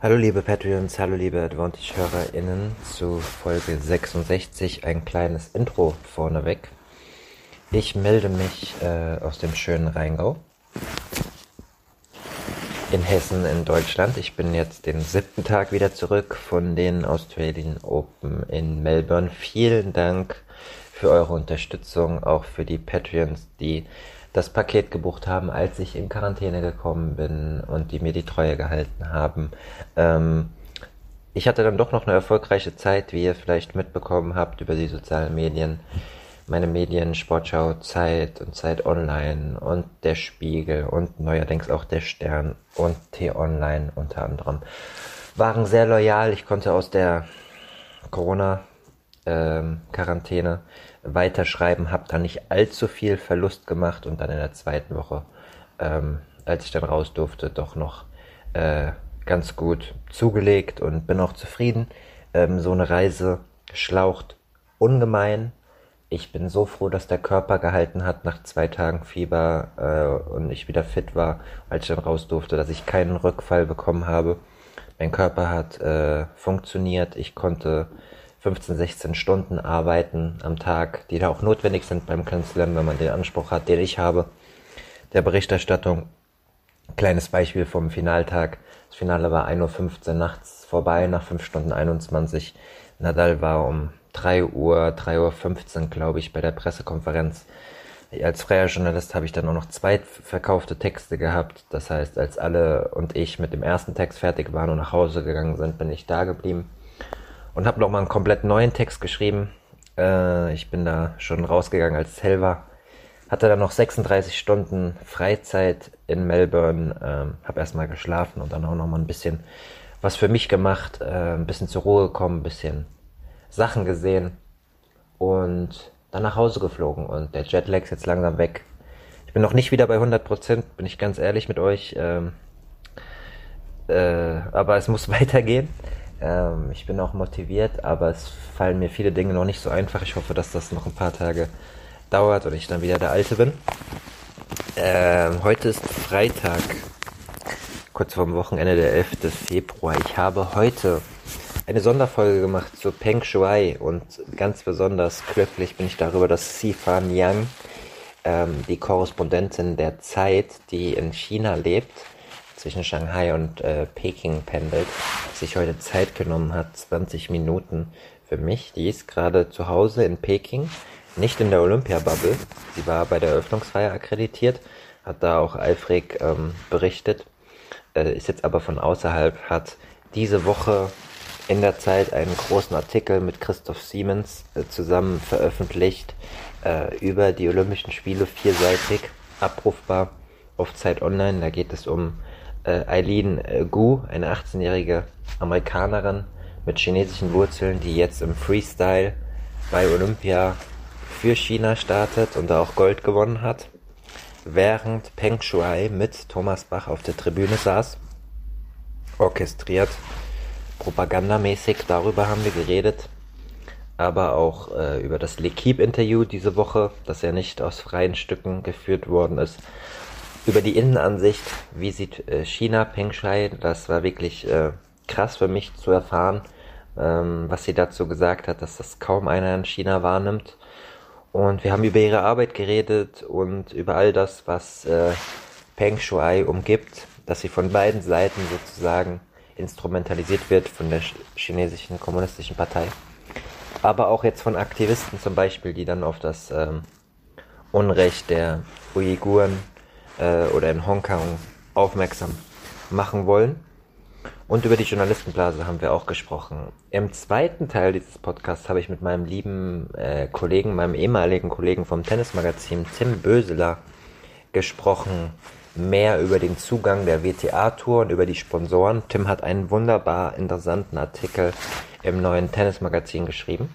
Hallo liebe Patreons, hallo liebe Advantage-HörerInnen zu Folge 66, ein kleines Intro vorneweg. Ich melde mich äh, aus dem schönen Rheingau in Hessen in Deutschland. Ich bin jetzt den siebten Tag wieder zurück von den Australian Open in Melbourne. Vielen Dank für eure Unterstützung, auch für die Patreons, die das Paket gebucht haben, als ich in Quarantäne gekommen bin und die mir die Treue gehalten haben. Ähm, ich hatte dann doch noch eine erfolgreiche Zeit, wie ihr vielleicht mitbekommen habt über die sozialen Medien. Meine Medien, Sportschau, Zeit und Zeit Online und der Spiegel und neuerdings auch der Stern und T-Online unter anderem waren sehr loyal. Ich konnte aus der Corona-Quarantäne ähm, weiterschreiben, habe dann nicht allzu viel Verlust gemacht und dann in der zweiten Woche, ähm, als ich dann raus durfte, doch noch äh, ganz gut zugelegt und bin auch zufrieden. Ähm, so eine Reise schlaucht ungemein. Ich bin so froh, dass der Körper gehalten hat nach zwei Tagen Fieber äh, und ich wieder fit war, als ich dann raus durfte, dass ich keinen Rückfall bekommen habe. Mein Körper hat äh, funktioniert. Ich konnte 15, 16 Stunden arbeiten am Tag, die da auch notwendig sind beim Slam, wenn man den Anspruch hat, den ich habe, der Berichterstattung. Kleines Beispiel vom Finaltag. Das Finale war 1.15 Uhr nachts vorbei, nach 5 Stunden 21. Nadal war um 3 Uhr, 3.15 Uhr, glaube ich, bei der Pressekonferenz. Als freier Journalist habe ich dann auch noch zwei verkaufte Texte gehabt. Das heißt, als alle und ich mit dem ersten Text fertig waren und nach Hause gegangen sind, bin ich da geblieben und habe nochmal einen komplett neuen Text geschrieben. Äh, ich bin da schon rausgegangen als Selva. Hatte dann noch 36 Stunden Freizeit in Melbourne, ähm, habe erstmal geschlafen und dann auch nochmal ein bisschen was für mich gemacht, äh, ein bisschen zur Ruhe gekommen, ein bisschen Sachen gesehen und dann nach Hause geflogen und der Jetlag ist jetzt langsam weg. Ich bin noch nicht wieder bei 100 Prozent, bin ich ganz ehrlich mit euch. Ähm, äh, aber es muss weitergehen. Ähm, ich bin auch motiviert, aber es fallen mir viele Dinge noch nicht so einfach. Ich hoffe, dass das noch ein paar Tage dauert und ich dann wieder der Alte bin. Ähm, heute ist Freitag, kurz vorm Wochenende, der 11. Februar. Ich habe heute eine Sonderfolge gemacht zu Peng Shuai und ganz besonders glücklich bin ich darüber, dass Sifan Yang, ähm, die Korrespondentin der Zeit, die in China lebt, zwischen Shanghai und äh, Peking pendelt, sich heute Zeit genommen hat, 20 Minuten für mich. Die ist gerade zu Hause in Peking, nicht in der Olympia-Bubble. Sie war bei der Eröffnungsfeier akkreditiert, hat da auch eifrig ähm, berichtet, äh, ist jetzt aber von außerhalb, hat diese Woche in der Zeit einen großen Artikel mit Christoph Siemens äh, zusammen veröffentlicht äh, über die Olympischen Spiele, vierseitig abrufbar auf Zeit Online. Da geht es um Eileen äh, Gu, eine 18-jährige Amerikanerin mit chinesischen Wurzeln, die jetzt im Freestyle bei Olympia für China startet und da auch Gold gewonnen hat, während Peng Shuai mit Thomas Bach auf der Tribüne saß, orchestriert, propagandamäßig, darüber haben wir geredet, aber auch äh, über das L'Equipe-Interview diese Woche, das ja nicht aus freien Stücken geführt worden ist, über die Innenansicht, wie sieht äh, China Peng Shui, das war wirklich äh, krass für mich zu erfahren, ähm, was sie dazu gesagt hat, dass das kaum einer in China wahrnimmt. Und wir haben über ihre Arbeit geredet und über all das, was äh, Peng Shui umgibt, dass sie von beiden Seiten sozusagen instrumentalisiert wird von der chinesischen kommunistischen Partei. Aber auch jetzt von Aktivisten zum Beispiel, die dann auf das ähm, Unrecht der Uiguren äh, oder in Hongkong aufmerksam machen wollen. Und über die Journalistenblase haben wir auch gesprochen. Im zweiten Teil dieses Podcasts habe ich mit meinem lieben äh, Kollegen, meinem ehemaligen Kollegen vom Tennismagazin, Tim Böseler, gesprochen. Mehr über den Zugang der WTA-Tour und über die Sponsoren. Tim hat einen wunderbar interessanten Artikel im neuen Tennismagazin geschrieben.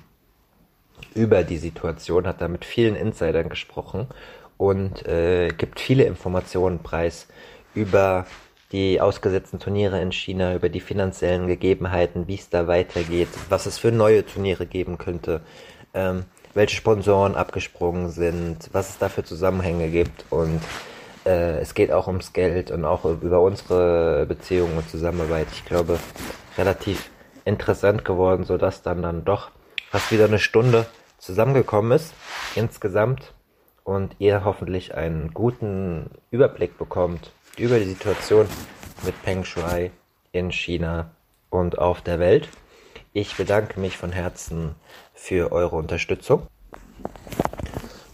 Über die Situation hat er mit vielen Insidern gesprochen und äh, gibt viele Informationen preis über die ausgesetzten Turniere in China, über die finanziellen Gegebenheiten, wie es da weitergeht, was es für neue Turniere geben könnte, ähm, welche Sponsoren abgesprungen sind, was es da für Zusammenhänge gibt und äh, es geht auch ums Geld und auch über unsere Beziehungen und Zusammenarbeit. Ich glaube, relativ interessant geworden, sodass dann dann doch fast wieder eine Stunde zusammengekommen ist insgesamt und ihr hoffentlich einen guten Überblick bekommt über die Situation mit Peng Shuai in China und auf der Welt. Ich bedanke mich von Herzen für eure Unterstützung.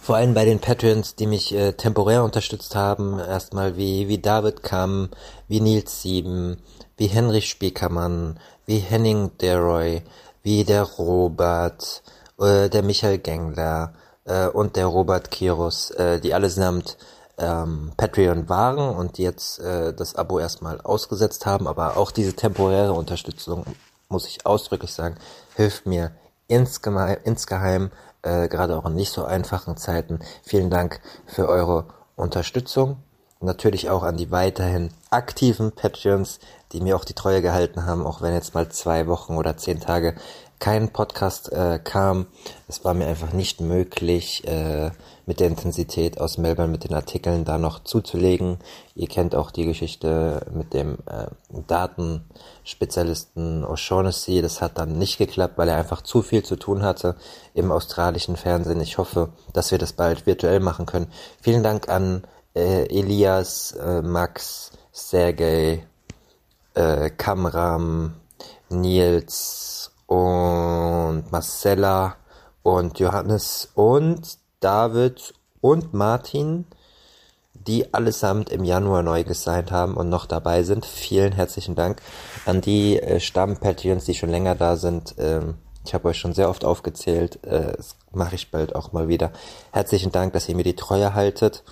Vor allem bei den Patreons, die mich äh, temporär unterstützt haben. Erstmal wie, wie David Kamm, wie Nils Sieben, wie Henrich Spiekermann, wie Henning Deroy, wie der Robert, äh, der Michael Gengler äh, und der Robert Kirus, äh, die allesamt ähm, Patreon waren und jetzt äh, das Abo erstmal ausgesetzt haben, aber auch diese temporäre Unterstützung, muss ich ausdrücklich sagen, hilft mir insgeheim, insgeheim äh, gerade auch in nicht so einfachen Zeiten. Vielen Dank für eure Unterstützung. Natürlich auch an die weiterhin aktiven Patreons, die mir auch die Treue gehalten haben, auch wenn jetzt mal zwei Wochen oder zehn Tage kein Podcast äh, kam. Es war mir einfach nicht möglich, äh, mit der Intensität aus Melbourne mit den Artikeln da noch zuzulegen. Ihr kennt auch die Geschichte mit dem äh, Datenspezialisten O'Shaughnessy. Das hat dann nicht geklappt, weil er einfach zu viel zu tun hatte im australischen Fernsehen. Ich hoffe, dass wir das bald virtuell machen können. Vielen Dank an äh, Elias, äh, Max, Sergej, äh, Kamram, Nils und Marcella und Johannes und David und Martin, die allesamt im Januar neu gesigned haben und noch dabei sind. Vielen herzlichen Dank an die äh, Stamm-Patreons, die schon länger da sind. Ähm, ich habe euch schon sehr oft aufgezählt. Äh, das mache ich bald auch mal wieder. Herzlichen Dank, dass ihr mir die Treue haltet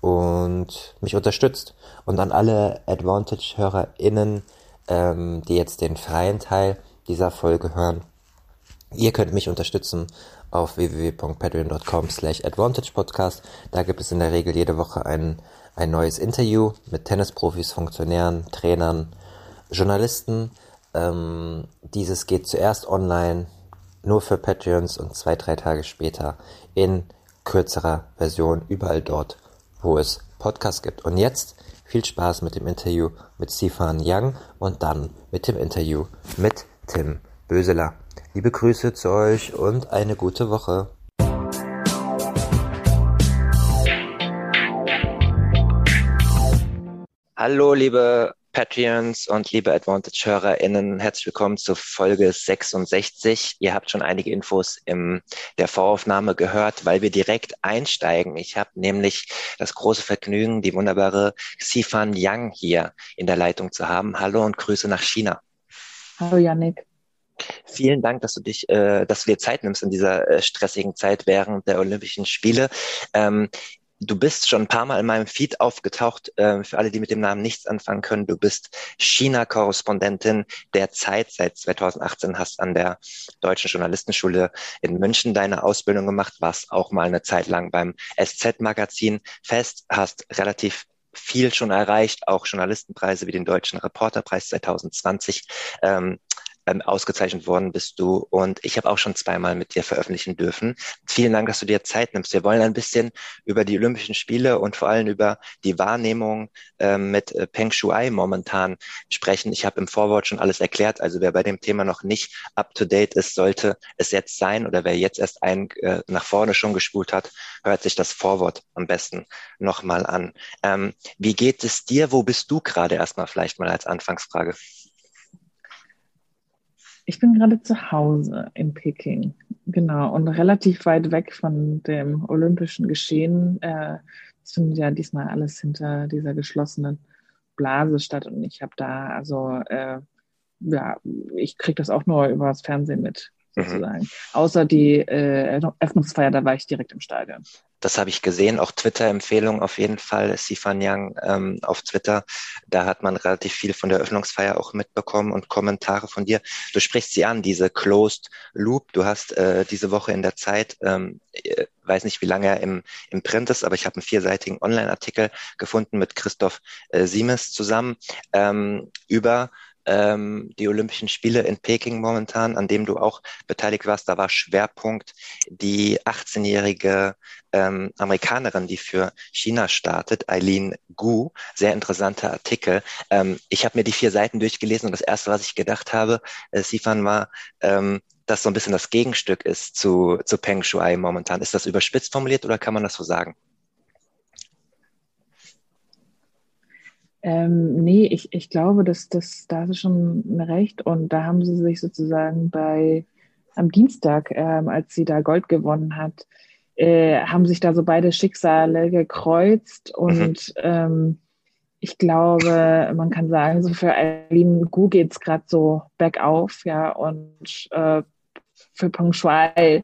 und mich unterstützt. Und an alle Advantage-HörerInnen, ähm, die jetzt den freien Teil dieser Folge hören. Ihr könnt mich unterstützen auf www.patreon.com slash advantagepodcast. Da gibt es in der Regel jede Woche ein, ein neues Interview mit Tennisprofis, Funktionären, Trainern, Journalisten. Ähm, dieses geht zuerst online, nur für Patreons und zwei, drei Tage später in kürzerer Version überall dort, wo es Podcasts gibt. Und jetzt viel Spaß mit dem Interview mit Stefan Young und dann mit dem Interview mit Tim Böseler. Liebe Grüße zu euch und eine gute Woche. Hallo, liebe Patreons und liebe Advantage-HörerInnen, herzlich willkommen zu Folge 66. Ihr habt schon einige Infos in der Voraufnahme gehört, weil wir direkt einsteigen. Ich habe nämlich das große Vergnügen, die wunderbare Sifan Yang hier in der Leitung zu haben. Hallo und Grüße nach China. Hallo, Yannick. Vielen Dank, dass du dich, äh, dass du dir Zeit nimmst in dieser äh, stressigen Zeit während der Olympischen Spiele. Ähm, du bist schon ein paar Mal in meinem Feed aufgetaucht. Äh, für alle, die mit dem Namen nichts anfangen können, du bist China-Korrespondentin der Zeit. Seit 2018 hast an der Deutschen Journalistenschule in München deine Ausbildung gemacht, warst auch mal eine Zeit lang beim SZ-Magazin fest, hast relativ viel schon erreicht, auch Journalistenpreise wie den Deutschen Reporterpreis 2020. Ähm, ähm, ausgezeichnet worden bist du und ich habe auch schon zweimal mit dir veröffentlichen dürfen. Vielen Dank, dass du dir Zeit nimmst. Wir wollen ein bisschen über die Olympischen Spiele und vor allem über die Wahrnehmung ähm, mit äh, Peng Shuai momentan sprechen. Ich habe im Vorwort schon alles erklärt, also wer bei dem Thema noch nicht up-to-date ist, sollte es jetzt sein oder wer jetzt erst ein äh, nach vorne schon gespult hat, hört sich das Vorwort am besten nochmal an. Ähm, wie geht es dir? Wo bist du gerade erstmal vielleicht mal als Anfangsfrage? Ich bin gerade zu Hause in Peking, genau, und relativ weit weg von dem olympischen Geschehen. Äh, es findet ja diesmal alles hinter dieser geschlossenen Blase statt und ich habe da, also, äh, ja, ich kriege das auch nur über das Fernsehen mit. Sozusagen. Mhm. Außer die äh, Öffnungsfeier, da war ich direkt im Stadion. Das habe ich gesehen, auch Twitter-Empfehlung auf jeden Fall, Sifan Yang ähm, auf Twitter. Da hat man relativ viel von der Öffnungsfeier auch mitbekommen und Kommentare von dir. Du sprichst sie an, diese Closed Loop. Du hast äh, diese Woche in der Zeit, ähm, äh, weiß nicht, wie lange er im, im Print ist, aber ich habe einen vierseitigen Online-Artikel gefunden mit Christoph äh, Siemes zusammen ähm, über ähm, die Olympischen Spiele in Peking momentan, an dem du auch beteiligt warst. Da war Schwerpunkt die 18-jährige ähm, Amerikanerin, die für China startet, Eileen Gu. Sehr interessanter Artikel. Ähm, ich habe mir die vier Seiten durchgelesen und das erste, was ich gedacht habe, äh, Sifan, war, ähm, dass so ein bisschen das Gegenstück ist zu, zu Peng Shuai momentan. Ist das überspitzt formuliert oder kann man das so sagen? Ähm, nee, ich, ich glaube, dass das, da hast du schon recht. Und da haben sie sich sozusagen bei am Dienstag, ähm, als sie da Gold gewonnen hat, äh, haben sich da so beide Schicksale gekreuzt. Mhm. Und ähm, ich glaube, man kann sagen, so für Eileen Gu geht es gerade so bergauf, ja. Und äh, für Peng Shuai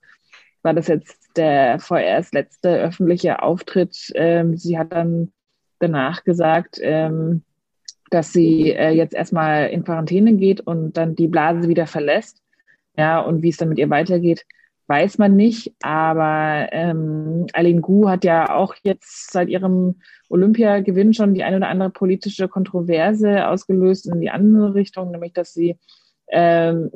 war das jetzt der vorerst letzte öffentliche Auftritt. Ähm, sie hat dann danach gesagt, ähm, dass sie äh, jetzt erstmal in Quarantäne geht und dann die Blase wieder verlässt. Ja, und wie es dann mit ihr weitergeht, weiß man nicht. Aber ähm, Eileen Gu hat ja auch jetzt seit ihrem Olympiagewinn schon die eine oder andere politische Kontroverse ausgelöst in die andere Richtung, nämlich dass sie ähm,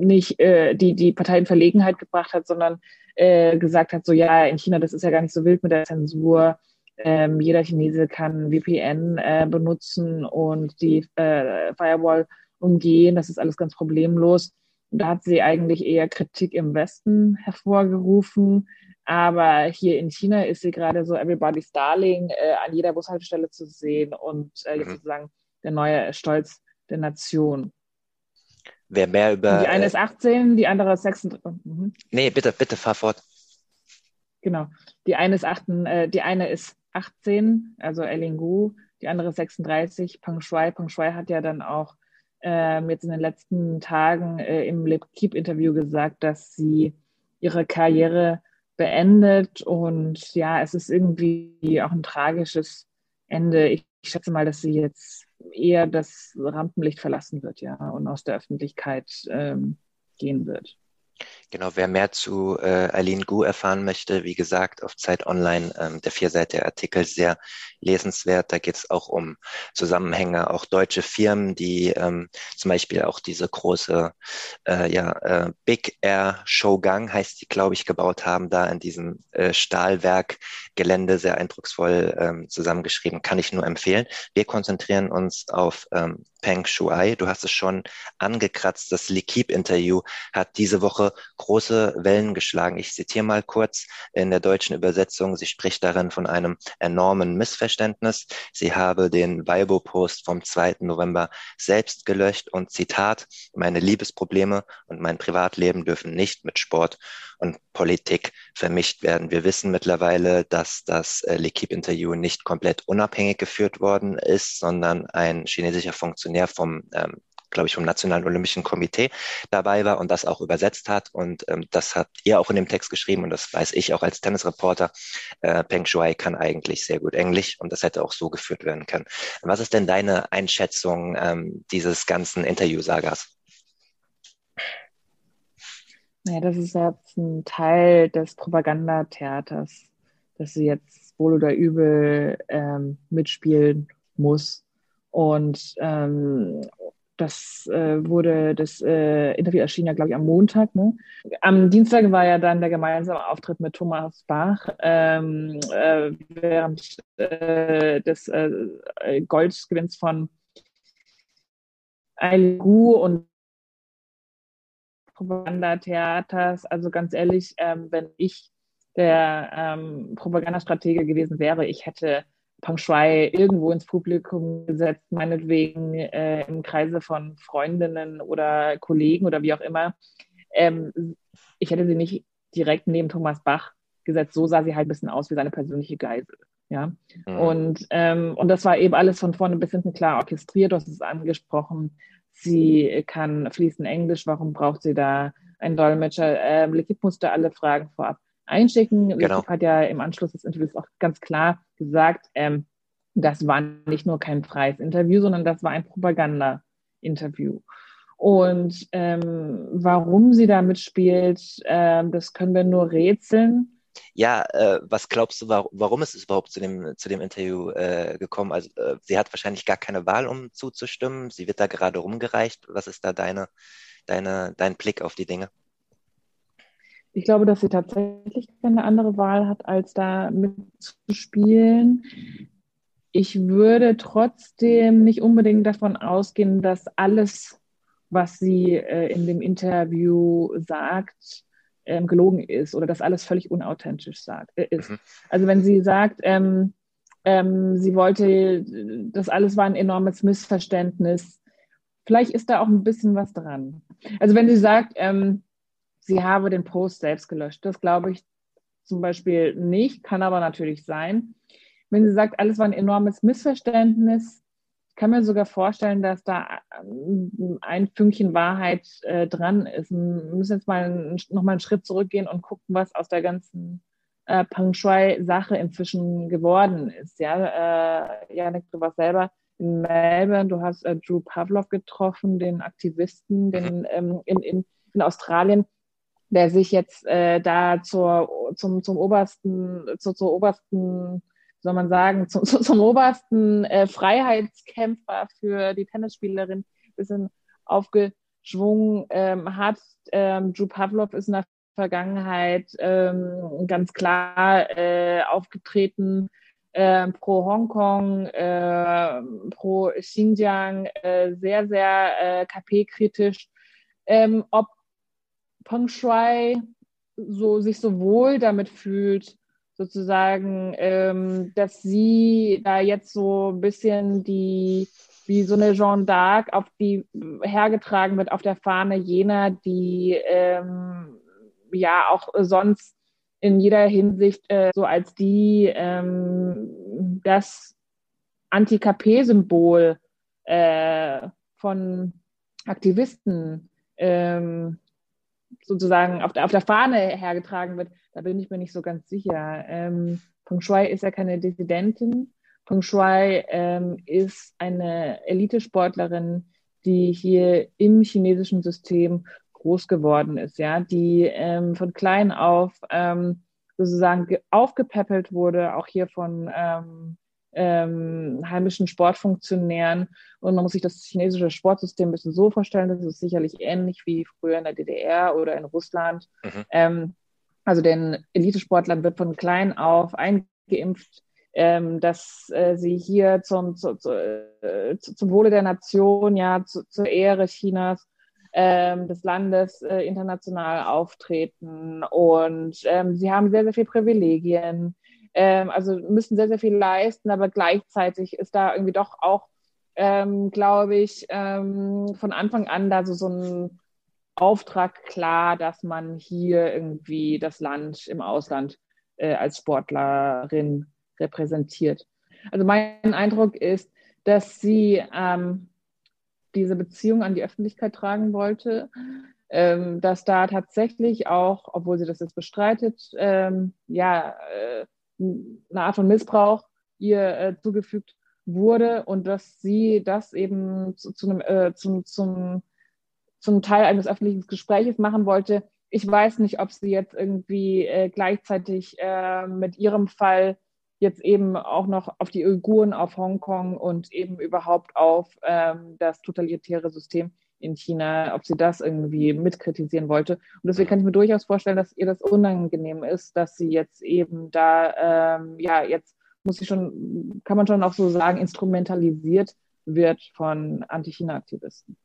nicht äh, die, die Partei in Verlegenheit gebracht hat, sondern äh, gesagt hat, so ja, in China, das ist ja gar nicht so wild mit der Zensur ähm, jeder Chinese kann VPN äh, benutzen und die äh, Firewall umgehen. Das ist alles ganz problemlos. Und da hat sie eigentlich eher Kritik im Westen hervorgerufen. Aber hier in China ist sie gerade so Everybody's Darling äh, an jeder Bushaltestelle zu sehen und äh, mhm. sozusagen der neue Stolz der Nation. Wer mehr über. Die eine ist 18, die andere ist 36. Mhm. Nee, bitte, bitte, fahr fort. Genau. Die eine ist 8, äh, die eine ist 18, also Elingu, die andere 36, Peng Shuai. Peng Shuai hat ja dann auch ähm, jetzt in den letzten Tagen äh, im Lip Keep Interview gesagt, dass sie ihre Karriere beendet und ja, es ist irgendwie auch ein tragisches Ende. Ich, ich schätze mal, dass sie jetzt eher das Rampenlicht verlassen wird, ja, und aus der Öffentlichkeit ähm, gehen wird. Genau, wer mehr zu äh, Eileen Gu erfahren möchte, wie gesagt, auf Zeit Online, ähm, der vierseite Artikel sehr lesenswert. Da geht es auch um Zusammenhänge, auch deutsche Firmen, die ähm, zum Beispiel auch diese große äh, ja, äh, Big Air Showgang heißt die, glaube ich, gebaut haben, da in diesem äh, Stahlwerk-Gelände sehr eindrucksvoll ähm, zusammengeschrieben. Kann ich nur empfehlen. Wir konzentrieren uns auf ähm, Peng Shuai. Du hast es schon angekratzt. Das L'Equipe-Interview hat diese Woche große Wellen geschlagen. Ich zitiere mal kurz in der deutschen Übersetzung. Sie spricht darin von einem enormen Missverständnis. Sie habe den Weibo-Post vom 2. November selbst gelöscht und Zitat, meine Liebesprobleme und mein Privatleben dürfen nicht mit Sport und Politik vermischt werden. Wir wissen mittlerweile, dass das äh, L'Equipe-Interview nicht komplett unabhängig geführt worden ist, sondern ein chinesischer Funktionär vom ähm, glaube ich, vom Nationalen Olympischen Komitee dabei war und das auch übersetzt hat. Und ähm, das habt ihr auch in dem Text geschrieben und das weiß ich auch als Tennisreporter. Äh, Peng Shuai kann eigentlich sehr gut Englisch und das hätte auch so geführt werden können. Was ist denn deine Einschätzung ähm, dieses ganzen Interviewsagers? Naja, das ist jetzt ein Teil des Propagandatheaters, dass sie jetzt wohl oder übel ähm, mitspielen muss. Und ähm, das äh, wurde, das äh, Interview erschien ja, glaube ich, am Montag. Ne? Am Dienstag war ja dann der gemeinsame Auftritt mit Thomas Bach ähm, äh, während äh, des äh, Goldgewinns von Gu und Propagandatheaters. Also ganz ehrlich, ähm, wenn ich der ähm, Propagandastratege gewesen wäre, ich hätte Peng Shui irgendwo ins Publikum gesetzt, meinetwegen äh, im Kreise von Freundinnen oder Kollegen oder wie auch immer. Ähm, ich hätte sie nicht direkt neben Thomas Bach gesetzt. So sah sie halt ein bisschen aus wie seine persönliche Geisel. Ja. Mhm. Und, ähm, und das war eben alles von vorne bis hinten klar orchestriert. Du hast es angesprochen. Sie kann fließend Englisch. Warum braucht sie da einen Dolmetscher? Ähm, Lekip musste alle Fragen vorab einschicken. Genau. Lekip hat ja im Anschluss des Interviews auch ganz klar gesagt, ähm, das war nicht nur kein freies Interview, sondern das war ein Propaganda-Interview. Und ähm, warum sie da mitspielt, äh, das können wir nur rätseln. Ja, äh, was glaubst du, warum, warum ist es überhaupt zu dem, zu dem Interview äh, gekommen? Also äh, sie hat wahrscheinlich gar keine Wahl, um zuzustimmen. Sie wird da gerade rumgereicht. Was ist da deine, deine, dein Blick auf die Dinge? Ich glaube, dass sie tatsächlich keine andere Wahl hat, als da mitzuspielen. Ich würde trotzdem nicht unbedingt davon ausgehen, dass alles, was sie äh, in dem Interview sagt, ähm, gelogen ist oder dass alles völlig unauthentisch sagt, äh, ist. Mhm. Also wenn sie sagt, ähm, ähm, sie wollte, das alles war ein enormes Missverständnis, vielleicht ist da auch ein bisschen was dran. Also wenn sie sagt, ähm, sie habe den Post selbst gelöscht. Das glaube ich zum Beispiel nicht, kann aber natürlich sein. Wenn sie sagt, alles war ein enormes Missverständnis, ich kann mir sogar vorstellen, dass da ähm, ein Fünkchen Wahrheit äh, dran ist. Wir müssen jetzt mal noch mal einen Schritt zurückgehen und gucken, was aus der ganzen äh, Peng Shui-Sache inzwischen geworden ist. Ja, äh, Janik, du warst selber in Melbourne, du hast äh, Drew Pavlov getroffen, den Aktivisten den, ähm, in, in, in Australien der sich jetzt äh, da zur, zum, zum obersten, zur, zur obersten, soll man sagen, zum, zum obersten äh, Freiheitskämpfer für die Tennisspielerin ein bisschen aufgeschwungen ähm, hat. Ähm, Drew Pavlov ist in der Vergangenheit ähm, ganz klar äh, aufgetreten äh, pro Hongkong, äh, pro Xinjiang, äh, sehr, sehr äh, KP-kritisch. Ähm, ob Peng Shui so, sich so wohl damit fühlt, sozusagen, ähm, dass sie da jetzt so ein bisschen die, wie so eine Jeanne d'Arc auf die hergetragen wird auf der Fahne jener, die ähm, ja auch sonst in jeder Hinsicht äh, so als die ähm, das Anti-KP-Symbol äh, von Aktivisten ähm, sozusagen auf der, auf der Fahne hergetragen wird, da bin ich mir nicht so ganz sicher. Ähm, Peng Shui ist ja keine Dissidentin. Peng Shui ähm, ist eine Elitesportlerin, die hier im chinesischen System groß geworden ist, ja, die ähm, von klein auf ähm, sozusagen aufgepäppelt wurde, auch hier von ähm, ähm, heimischen Sportfunktionären. Und man muss sich das chinesische Sportsystem ein bisschen so vorstellen, das ist sicherlich ähnlich wie früher in der DDR oder in Russland. Mhm. Ähm, also den Elitesportlern wird von klein auf eingeimpft, ähm, dass äh, sie hier zum, zu, zu, äh, zum Wohle der Nation, ja, zu, zur Ehre Chinas ähm, des Landes äh, international auftreten. Und ähm, sie haben sehr, sehr viele Privilegien ähm, also müssen sehr, sehr viel leisten, aber gleichzeitig ist da irgendwie doch auch, ähm, glaube ich, ähm, von Anfang an da so, so ein Auftrag klar, dass man hier irgendwie das Land im Ausland äh, als Sportlerin repräsentiert. Also mein Eindruck ist, dass sie ähm, diese Beziehung an die Öffentlichkeit tragen wollte, ähm, dass da tatsächlich auch, obwohl sie das jetzt bestreitet, ähm, ja, äh, eine Art von Missbrauch ihr äh, zugefügt wurde und dass sie das eben zu, zu einem, äh, zum, zum, zum Teil eines öffentlichen Gespräches machen wollte. Ich weiß nicht, ob sie jetzt irgendwie äh, gleichzeitig äh, mit ihrem Fall jetzt eben auch noch auf die Uiguren, auf Hongkong und eben überhaupt auf ähm, das totalitäre System in China, ob sie das irgendwie mitkritisieren wollte. Und deswegen kann ich mir durchaus vorstellen, dass ihr das unangenehm ist, dass sie jetzt eben da, ähm, ja, jetzt muss sie schon, kann man schon auch so sagen, instrumentalisiert wird von Anti-China-Aktivisten.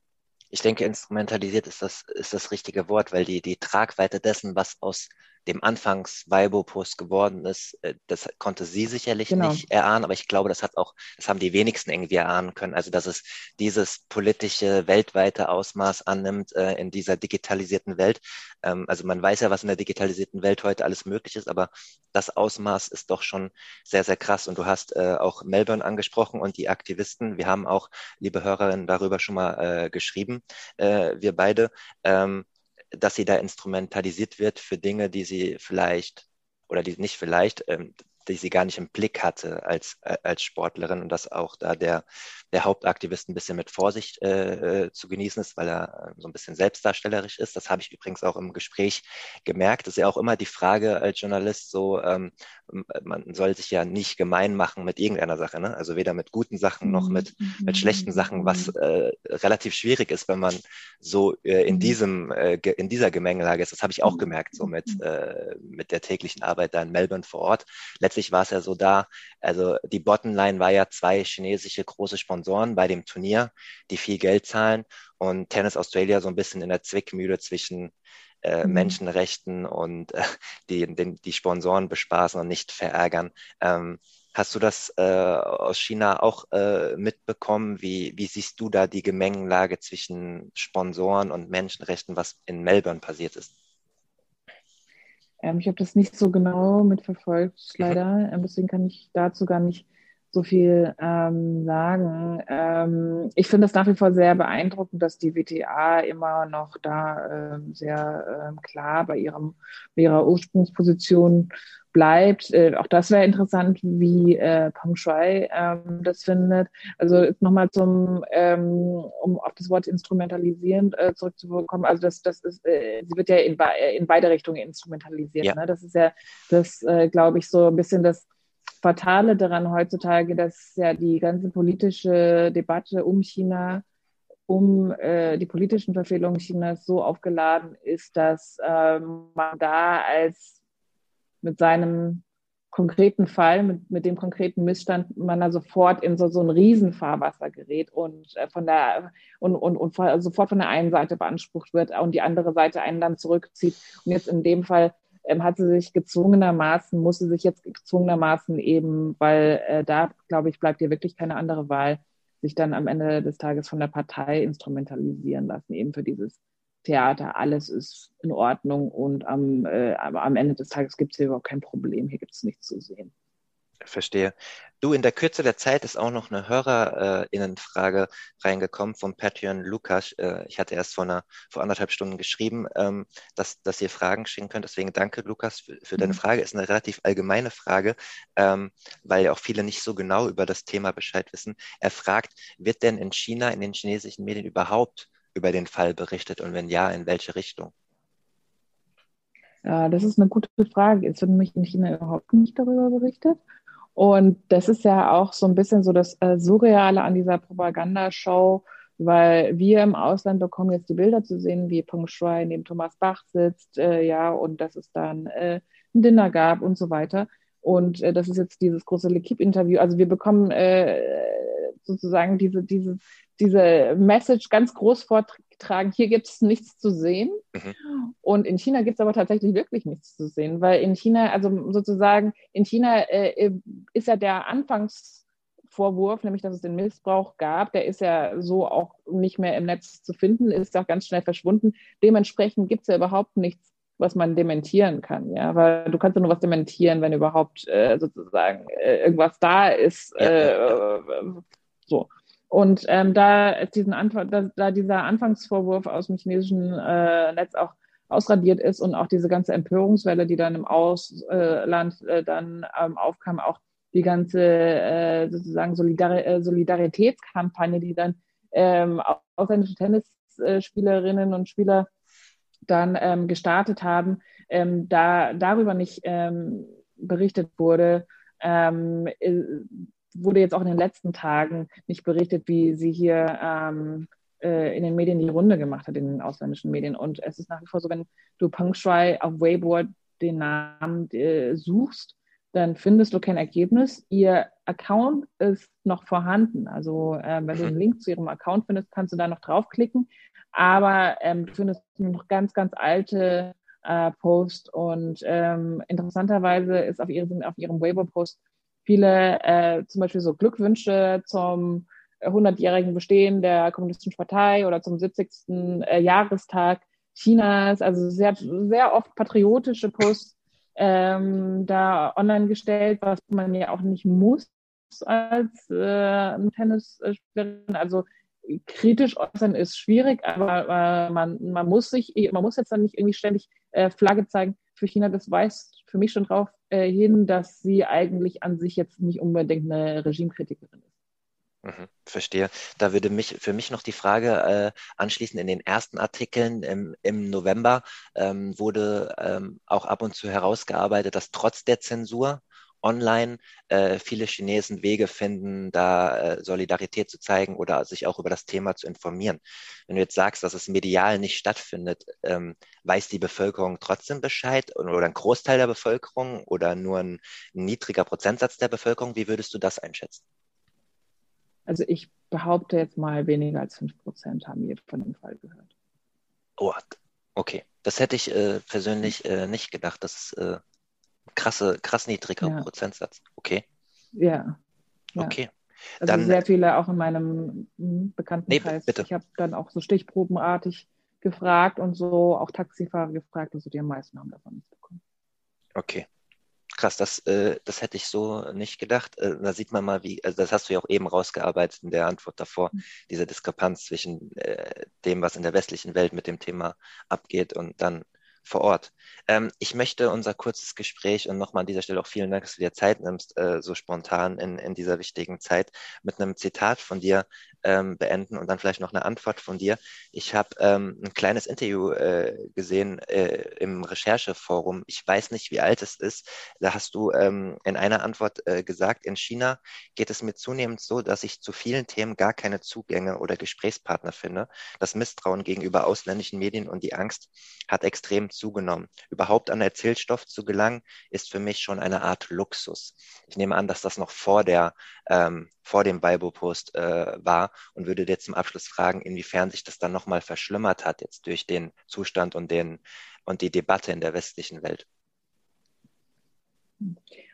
Ich denke, instrumentalisiert ist das, ist das richtige Wort, weil die, die Tragweite dessen, was aus dem anfangs Weibo-Post geworden ist, äh, das konnte sie sicherlich genau. nicht erahnen, aber ich glaube, das hat auch, das haben die wenigsten irgendwie erahnen können. Also, dass es dieses politische, weltweite Ausmaß annimmt äh, in dieser digitalisierten Welt. Ähm, also man weiß ja, was in der digitalisierten Welt heute alles möglich ist, aber das Ausmaß ist doch schon sehr, sehr krass. Und du hast äh, auch Melbourne angesprochen und die Aktivisten. Wir haben auch, liebe Hörerinnen, darüber schon mal äh, geschrieben, äh, wir beide. Ähm, dass sie da instrumentalisiert wird für Dinge, die sie vielleicht oder die nicht vielleicht, ähm, die sie gar nicht im Blick hatte als, äh, als Sportlerin und dass auch da der, der Hauptaktivist ein bisschen mit Vorsicht äh, äh zu genießen ist, weil er so ein bisschen selbstdarstellerisch ist. Das habe ich übrigens auch im Gespräch gemerkt. Das ist ja auch immer die Frage als Journalist so, ähm, man soll sich ja nicht gemein machen mit irgendeiner Sache, ne? also weder mit guten Sachen noch mit, mit schlechten Sachen, was mhm. äh, relativ schwierig ist, wenn man so äh, in mhm. diesem, äh, in dieser Gemengelage ist. Das habe ich auch gemerkt, so mit, äh, mit der täglichen Arbeit da in Melbourne vor Ort. Letztlich war es ja so da, also die Bottomline war ja zwei chinesische große Sponsoren bei dem Turnier, die viel Geld zahlen und Tennis Australia so ein bisschen in der Zwickmühle zwischen äh, mhm. Menschenrechten und äh, die, den, die Sponsoren bespaßen und nicht verärgern. Ähm, hast du das äh, aus China auch äh, mitbekommen? Wie, wie siehst du da die Gemengenlage zwischen Sponsoren und Menschenrechten, was in Melbourne passiert ist? Ähm, ich habe das nicht so genau mitverfolgt, mhm. leider. Ähm, deswegen kann ich dazu gar nicht so viel ähm, sagen. Ähm, ich finde es nach wie vor sehr beeindruckend, dass die WTA immer noch da ähm, sehr ähm, klar bei ihrem bei ihrer Ursprungsposition bleibt. Äh, auch das wäre interessant, wie äh, Peng Shui ähm, das findet. Also nochmal zum, ähm, um auf das Wort instrumentalisieren äh, zurückzukommen. Also das, das ist, äh, sie wird ja in, in beide Richtungen instrumentalisiert. Ja. Ne? Das ist ja das, äh, glaube ich, so ein bisschen das Fatale daran heutzutage, dass ja die ganze politische Debatte um China, um äh, die politischen Verfehlungen Chinas so aufgeladen ist, dass ähm, man da als mit seinem konkreten Fall, mit, mit dem konkreten Missstand, man da sofort in so, so ein Riesenfahrwasser gerät und äh, von der und, und, und sofort von der einen Seite beansprucht wird und die andere Seite einen dann zurückzieht. Und jetzt in dem Fall ähm, hat sie sich gezwungenermaßen, muss sie sich jetzt gezwungenermaßen eben, weil äh, da, glaube ich, bleibt ihr wirklich keine andere Wahl, sich dann am Ende des Tages von der Partei instrumentalisieren lassen, eben für dieses Theater. Alles ist in Ordnung und am, äh, am Ende des Tages gibt es hier überhaupt kein Problem, hier gibt es nichts zu sehen. Verstehe. Du, in der Kürze der Zeit ist auch noch eine HörerInnenfrage reingekommen vom Patreon Lukas. Äh, ich hatte erst vor, einer, vor anderthalb Stunden geschrieben, ähm, dass, dass ihr Fragen schicken könnt. Deswegen danke, Lukas, für, für deine mhm. Frage. Ist eine relativ allgemeine Frage, ähm, weil ja auch viele nicht so genau über das Thema Bescheid wissen. Er fragt, wird denn in China, in den chinesischen Medien überhaupt über den Fall berichtet und wenn ja, in welche Richtung? Ja, das ist eine gute Frage. Es wird nämlich in China überhaupt nicht darüber berichtet. Und das ist ja auch so ein bisschen so das äh, Surreale an dieser Propagandashow, weil wir im Ausland bekommen jetzt die Bilder zu sehen, wie Peng Shui neben Thomas Bach sitzt, äh, ja, und dass es dann äh, ein Dinner gab und so weiter. Und äh, das ist jetzt dieses große L'Equipe-Interview. Also wir bekommen äh, sozusagen diese, diese, diese Message ganz groß vortragen, hier gibt es nichts zu sehen. Mhm. Und in China gibt es aber tatsächlich wirklich nichts zu sehen, weil in China, also sozusagen, in China äh, ist ja der Anfangsvorwurf, nämlich dass es den Missbrauch gab, der ist ja so auch nicht mehr im Netz zu finden, ist auch ganz schnell verschwunden. Dementsprechend gibt es ja überhaupt nichts, was man dementieren kann, ja, weil du kannst ja nur was dementieren, wenn überhaupt äh, sozusagen äh, irgendwas da ist. Ja, ja. Äh, so. Und ähm, da, diesen Anfang, da, da, dieser Anfangsvorwurf aus dem chinesischen äh, Netz auch ausradiert ist und auch diese ganze Empörungswelle, die dann im Ausland äh, dann ähm, aufkam, auch die ganze äh, sozusagen Solidar äh, Solidaritätskampagne, die dann ähm, ausländische Tennisspielerinnen und Spieler dann ähm, gestartet haben, ähm, da darüber nicht ähm, berichtet wurde, ähm, wurde jetzt auch in den letzten Tagen nicht berichtet, wie sie hier ähm, äh, in den Medien die Runde gemacht hat, in den ausländischen Medien. Und es ist nach wie vor so, wenn du Peng Shui auf Weibo den Namen äh, suchst, dann findest du kein Ergebnis. Ihr Account ist noch vorhanden. Also äh, wenn du einen Link zu ihrem Account findest, kannst du da noch draufklicken. Aber ähm, du findest noch ganz, ganz alte äh, Posts. Und ähm, interessanterweise ist auf ihrem, auf ihrem Weibo-Post viele äh, zum Beispiel so Glückwünsche zum 100-jährigen Bestehen der Kommunistischen Partei oder zum 70. Äh, Jahrestag Chinas. Also sehr, sehr oft patriotische Posts ähm, da online gestellt, was man ja auch nicht muss als äh, Tennisspielerin. Also kritisch äußern ist schwierig, aber äh, man, man muss sich, man muss jetzt dann nicht irgendwie ständig äh, Flagge zeigen für China. Das weiß für mich schon darauf äh, hin, dass sie eigentlich an sich jetzt nicht unbedingt eine Regimekritikerin ist. Mhm, verstehe. Da würde mich für mich noch die Frage äh, anschließen. In den ersten Artikeln im, im November ähm, wurde ähm, auch ab und zu herausgearbeitet, dass trotz der Zensur online äh, viele Chinesen Wege finden, da äh, Solidarität zu zeigen oder sich auch über das Thema zu informieren. Wenn du jetzt sagst, dass es medial nicht stattfindet, ähm, weiß die Bevölkerung trotzdem Bescheid oder ein Großteil der Bevölkerung oder nur ein, niedriger Prozentsatz der Bevölkerung? Wie würdest du das einschätzen? Also ich behaupte jetzt mal, weniger als 5% haben hier von dem Fall gehört. Oh, okay. Das hätte ich äh, persönlich äh, nicht gedacht. Das ist äh, krasse, krass niedriger ja. Prozentsatz. Okay. Ja. ja. Okay. Also dann, sehr viele auch in meinem hm, Bekanntenkreis. Nee, bitte. Ich habe dann auch so stichprobenartig gefragt und so auch Taxifahrer gefragt, also die am meisten haben davon nichts bekommen. Okay krass, das, äh, das hätte ich so nicht gedacht. Äh, da sieht man mal, wie, also das hast du ja auch eben rausgearbeitet in der Antwort davor, mhm. diese Diskrepanz zwischen äh, dem, was in der westlichen Welt mit dem Thema abgeht und dann vor Ort. Ähm, ich möchte unser kurzes Gespräch und nochmal an dieser Stelle auch vielen Dank, dass du dir Zeit nimmst, äh, so spontan in, in dieser wichtigen Zeit, mit einem Zitat von dir ähm, beenden und dann vielleicht noch eine Antwort von dir. Ich habe ähm, ein kleines Interview äh, gesehen äh, im Rechercheforum. Ich weiß nicht, wie alt es ist. Da hast du ähm, in einer Antwort äh, gesagt, in China geht es mir zunehmend so, dass ich zu vielen Themen gar keine Zugänge oder Gesprächspartner finde. Das Misstrauen gegenüber ausländischen Medien und die Angst hat extrem zugenommen. Überhaupt an Erzählstoff zu gelangen, ist für mich schon eine Art Luxus. Ich nehme an, dass das noch vor der ähm, vor dem Weibo-Post äh, war und würde dir zum Abschluss fragen, inwiefern sich das dann nochmal verschlimmert hat jetzt durch den Zustand und den und die Debatte in der westlichen Welt.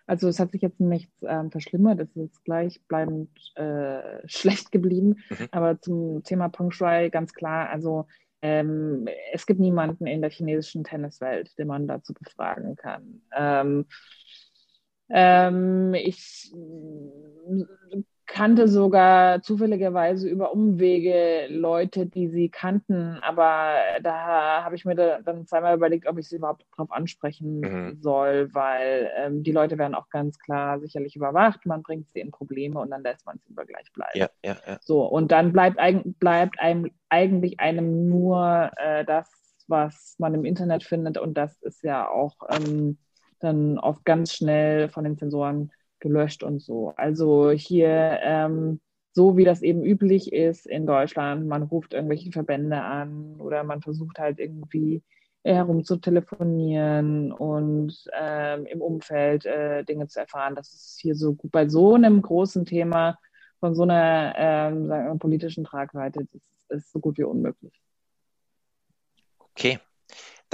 Also es hat sich jetzt nichts ähm, verschlimmert, es ist gleichbleibend äh, schlecht geblieben. Mhm. Aber zum Thema Peng Shui ganz klar, also ähm, es gibt niemanden in der chinesischen Tenniswelt, den man dazu befragen kann. Ähm, ähm, ich kannte sogar zufälligerweise über Umwege Leute, die sie kannten, aber da habe ich mir da dann zweimal überlegt, ob ich sie überhaupt darauf ansprechen mhm. soll, weil ähm, die Leute werden auch ganz klar sicherlich überwacht, man bringt sie in Probleme und dann lässt man sie über gleich bleiben. Ja, ja, ja. So, und dann bleibt, bleibt einem eigentlich einem nur äh, das, was man im Internet findet und das ist ja auch ähm, dann oft ganz schnell von den Sensoren gelöscht und so. Also hier, ähm, so wie das eben üblich ist in Deutschland, man ruft irgendwelche Verbände an oder man versucht halt irgendwie herum zu telefonieren und ähm, im Umfeld äh, Dinge zu erfahren. Das ist hier so gut bei so einem großen Thema von so einer ähm, wir, politischen Tragweite, das ist so gut wie unmöglich. Okay,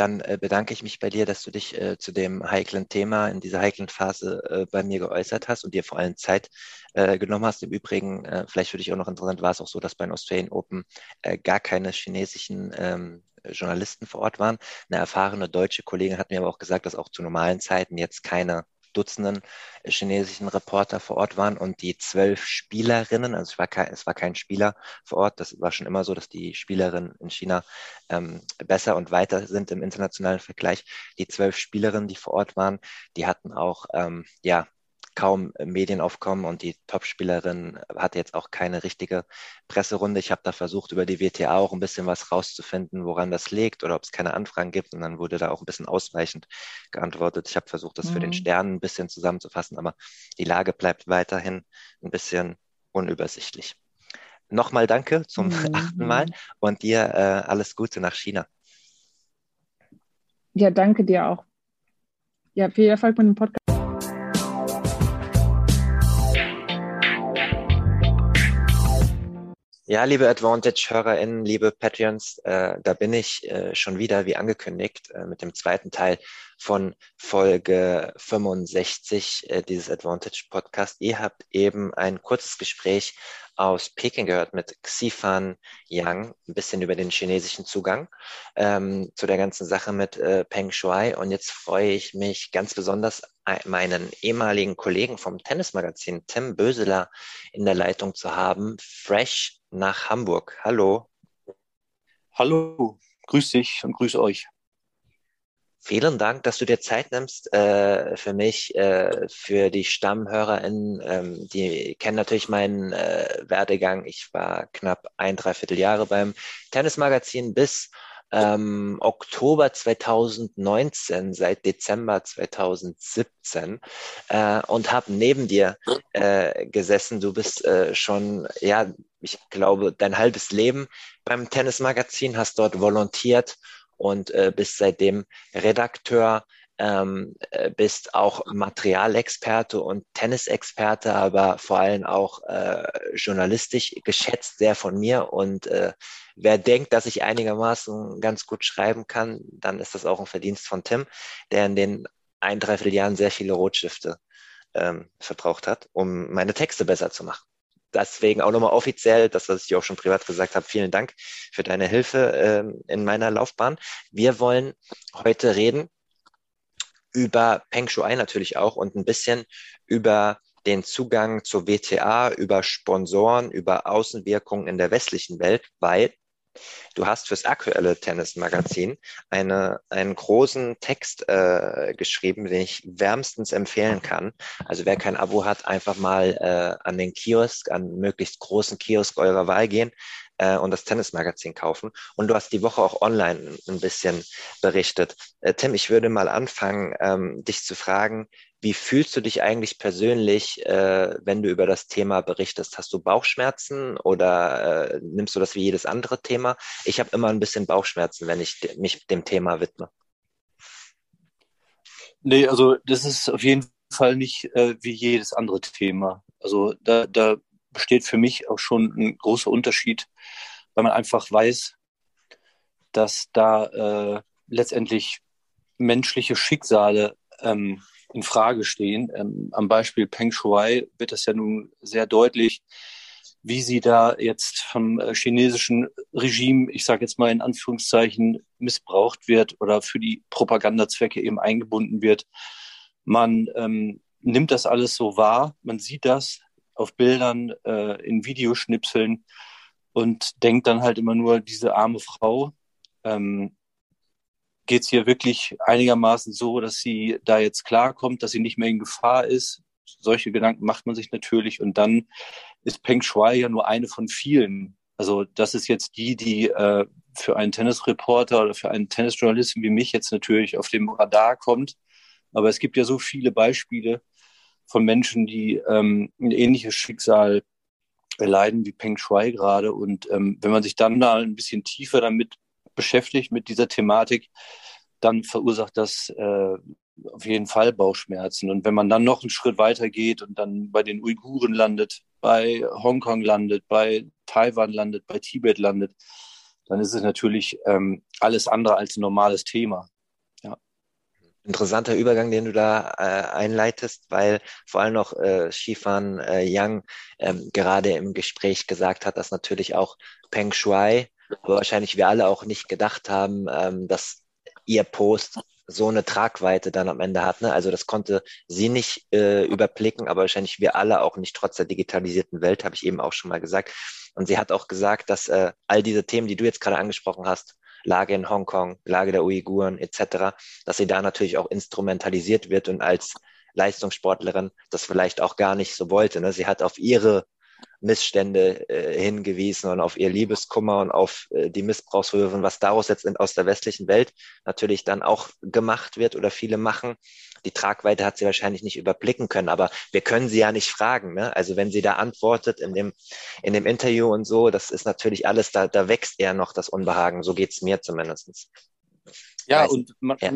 dann äh, bedanke ich mich bei dir, dass du dich äh, zu dem heiklen Thema in dieser heiklen Phase äh, bei mir geäußert hast und dir vor allem Zeit genommen hast. Im Übrigen, vielleicht für dich auch noch interessant, war es auch so, dass bei den Australian Open gar keine chinesischen ähm, Journalisten vor Ort waren. Eine erfahrene deutsche Kollegin hat mir aber auch gesagt, dass auch zu normalen Zeiten jetzt keine Dutzenden chinesischen Reporter vor Ort waren und die zwölf Spielerinnen, also es war kein, es war kein Spieler vor Ort, das war schon immer so, dass die Spielerinnen in China ähm, besser und weiter sind im internationalen Vergleich. Die zwölf Spielerinnen, die vor Ort waren, die hatten auch ähm, ja kaum Medienaufkommen und die Topspielerin hatte jetzt auch keine richtige Presserunde. Ich habe da versucht, über die WTA auch ein bisschen was rauszufinden, woran das liegt oder ob es keine Anfragen gibt. Und dann wurde da auch ein bisschen ausweichend geantwortet. Ich habe versucht, das mhm. für den mhm. Stern ein bisschen zusammenzufassen, aber die Lage bleibt weiterhin ein bisschen unübersichtlich. Nochmal danke zum mhm. achten Mal und dir äh, alles Gute nach China. Ja, danke dir auch. Ja, viel Erfolg mit dem Podcast. Ja, liebe Advantage-HörerInnen, liebe Patreons, äh, da bin ich äh, schon wieder, wie angekündigt, äh, mit dem zweiten Teil von Folge 65 äh, dieses Advantage-Podcast. Ihr habt eben ein kurzes Gespräch aus Peking gehört mit Xifan Yang, ein bisschen über den chinesischen Zugang ähm, zu der ganzen Sache mit äh, Peng Shuai. Und jetzt freue ich mich ganz besonders, meinen ehemaligen Kollegen vom Tennismagazin, Tim Böseler, in der Leitung zu haben. Fresh nach Hamburg. Hallo. Hallo, grüß dich und grüße euch. Vielen Dank, dass du dir Zeit nimmst äh, für mich, äh, für die StammhörerInnen. Ähm, die kennen natürlich meinen äh, Werdegang. Ich war knapp ein, dreiviertel Jahre beim Tennismagazin bis ähm, Oktober 2019, seit Dezember 2017 äh, und habe neben dir äh, gesessen. Du bist äh, schon, ja, ich glaube, dein halbes Leben beim Tennismagazin, hast dort volontiert und äh, bist seitdem Redakteur, ähm, äh, bist auch Materialexperte und Tennisexperte, aber vor allem auch äh, journalistisch geschätzt sehr von mir. Und äh, wer denkt, dass ich einigermaßen ganz gut schreiben kann, dann ist das auch ein Verdienst von Tim, der in den ein, dreiviertel Jahren sehr viele Rotstifte ähm, verbraucht hat, um meine Texte besser zu machen deswegen auch nochmal offiziell, das, was ich dir auch schon privat gesagt habe, vielen Dank für deine Hilfe ähm, in meiner Laufbahn. Wir wollen heute reden über Peng Shuai natürlich auch und ein bisschen über den Zugang zur WTA, über Sponsoren, über Außenwirkungen in der westlichen Welt, weil Du hast fürs aktuelle Tennismagazin eine, einen großen Text äh, geschrieben, den ich wärmstens empfehlen kann. Also wer kein Abo hat, einfach mal äh, an den Kiosk, an möglichst großen Kiosk eurer Wahl gehen äh, und das Tennismagazin kaufen. Und du hast die Woche auch online ein bisschen berichtet. Äh, Tim, ich würde mal anfangen, ähm, dich zu fragen, wie fühlst du dich eigentlich persönlich, äh, wenn du über das Thema berichtest? Hast du Bauchschmerzen oder äh, nimmst du das wie jedes andere Thema? Ich habe immer ein bisschen Bauchschmerzen, wenn ich mich dem Thema widme. Nee, also das ist auf jeden Fall nicht äh, wie jedes andere Thema. Also da, da besteht für mich auch schon ein großer Unterschied, weil man einfach weiß, dass da äh, letztendlich menschliche Schicksale ähm, in Frage stehen. Ähm, am Beispiel Peng Shuai wird das ja nun sehr deutlich, wie sie da jetzt vom äh, chinesischen Regime, ich sage jetzt mal in Anführungszeichen, missbraucht wird oder für die Propagandazwecke eben eingebunden wird. Man ähm, nimmt das alles so wahr, man sieht das auf Bildern, äh, in Videoschnipseln und denkt dann halt immer nur, diese arme Frau, ähm, geht es hier wirklich einigermaßen so, dass sie da jetzt klarkommt, dass sie nicht mehr in Gefahr ist. Solche Gedanken macht man sich natürlich. Und dann ist Peng Shuai ja nur eine von vielen. Also das ist jetzt die, die äh, für einen Tennisreporter oder für einen Tennisjournalisten wie mich jetzt natürlich auf dem Radar kommt. Aber es gibt ja so viele Beispiele von Menschen, die ähm, ein ähnliches Schicksal erleiden wie Peng Shuai gerade. Und ähm, wenn man sich dann da ein bisschen tiefer damit beschäftigt mit dieser Thematik, dann verursacht das äh, auf jeden Fall Bauchschmerzen. Und wenn man dann noch einen Schritt weiter geht und dann bei den Uiguren landet, bei Hongkong landet, bei Taiwan landet, bei Tibet landet, dann ist es natürlich ähm, alles andere als ein normales Thema. Interessanter Übergang, den du da äh, einleitest, weil vor allem noch äh, Shifan äh, Yang ähm, gerade im Gespräch gesagt hat, dass natürlich auch Peng Shuai aber wahrscheinlich wir alle auch nicht gedacht haben, ähm, dass ihr Post so eine Tragweite dann am Ende hat. Ne? Also das konnte sie nicht äh, überblicken, aber wahrscheinlich wir alle auch nicht trotz der digitalisierten Welt, habe ich eben auch schon mal gesagt. Und sie hat auch gesagt, dass äh, all diese Themen, die du jetzt gerade angesprochen hast, Lage in Hongkong, Lage der Uiguren etc., dass sie da natürlich auch instrumentalisiert wird und als Leistungssportlerin das vielleicht auch gar nicht so wollte. Ne? Sie hat auf ihre Missstände äh, hingewiesen und auf ihr Liebeskummer und auf äh, die Missbrauchsvorwürfe, was daraus jetzt in, aus der westlichen Welt natürlich dann auch gemacht wird oder viele machen. Die Tragweite hat sie wahrscheinlich nicht überblicken können, aber wir können sie ja nicht fragen. Ne? Also wenn sie da antwortet in dem, in dem Interview und so, das ist natürlich alles, da, da wächst eher noch das Unbehagen. So geht's mir zumindest. Ja, Weiß, und man, ja.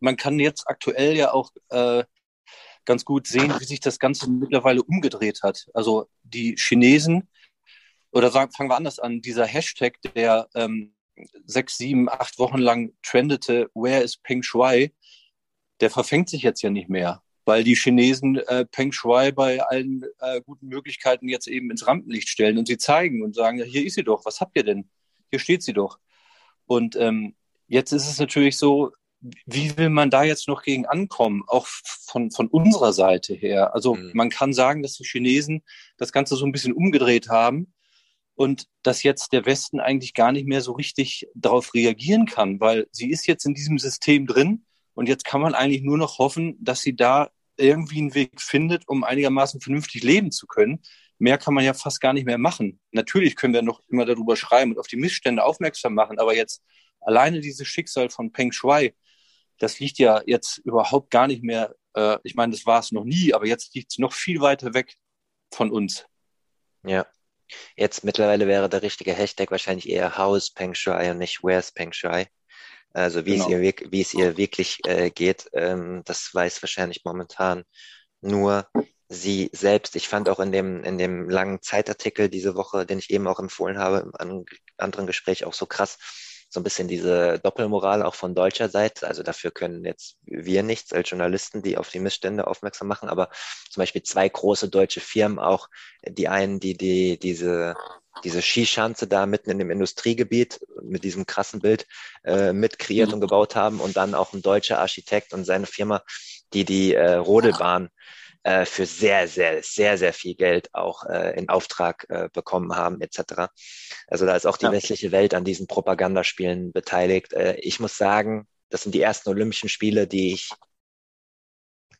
man kann jetzt aktuell ja auch äh, ganz gut sehen, wie sich das Ganze mittlerweile umgedreht hat. Also die Chinesen, oder sagen, fangen wir anders an, dieser Hashtag, der ähm, sechs, sieben, acht Wochen lang trendete, Where is Peng Shuai, der verfängt sich jetzt ja nicht mehr, weil die Chinesen äh, Peng Shuai bei allen äh, guten Möglichkeiten jetzt eben ins Rampenlicht stellen und sie zeigen und sagen, hier ist sie doch, was habt ihr denn? Hier steht sie doch. Und ähm, jetzt ist es natürlich so, wie will man da jetzt noch gegen ankommen, auch von, von unserer Seite her? Also mhm. man kann sagen, dass die Chinesen das Ganze so ein bisschen umgedreht haben und dass jetzt der Westen eigentlich gar nicht mehr so richtig darauf reagieren kann, weil sie ist jetzt in diesem System drin und jetzt kann man eigentlich nur noch hoffen, dass sie da irgendwie einen Weg findet, um einigermaßen vernünftig leben zu können. Mehr kann man ja fast gar nicht mehr machen. Natürlich können wir noch immer darüber schreiben und auf die Missstände aufmerksam machen, aber jetzt alleine dieses Schicksal von Peng Shui, das liegt ja jetzt überhaupt gar nicht mehr, äh, ich meine, das war es noch nie, aber jetzt liegt es noch viel weiter weg von uns. Ja. Jetzt mittlerweile wäre der richtige Hashtag wahrscheinlich eher House Peng Shui und nicht Where's Peng Shui. Also wie, genau. es, ihr, wie es ihr wirklich äh, geht, ähm, das weiß wahrscheinlich momentan nur sie selbst. Ich fand auch in dem, in dem langen Zeitartikel diese Woche, den ich eben auch empfohlen habe, im anderen Gespräch auch so krass, so ein bisschen diese Doppelmoral auch von deutscher Seite. Also dafür können jetzt wir nichts als Journalisten, die auf die Missstände aufmerksam machen, aber zum Beispiel zwei große deutsche Firmen auch, die einen, die, die diese diese Skischanze da mitten in dem Industriegebiet mit diesem krassen Bild äh, mit kreiert mhm. und gebaut haben und dann auch ein deutscher Architekt und seine Firma, die die äh, Rodelbahn äh, für sehr, sehr, sehr, sehr viel Geld auch äh, in Auftrag äh, bekommen haben, etc. Also da ist auch die ja. westliche Welt an diesen Propagandaspielen beteiligt. Äh, ich muss sagen, das sind die ersten Olympischen Spiele, die ich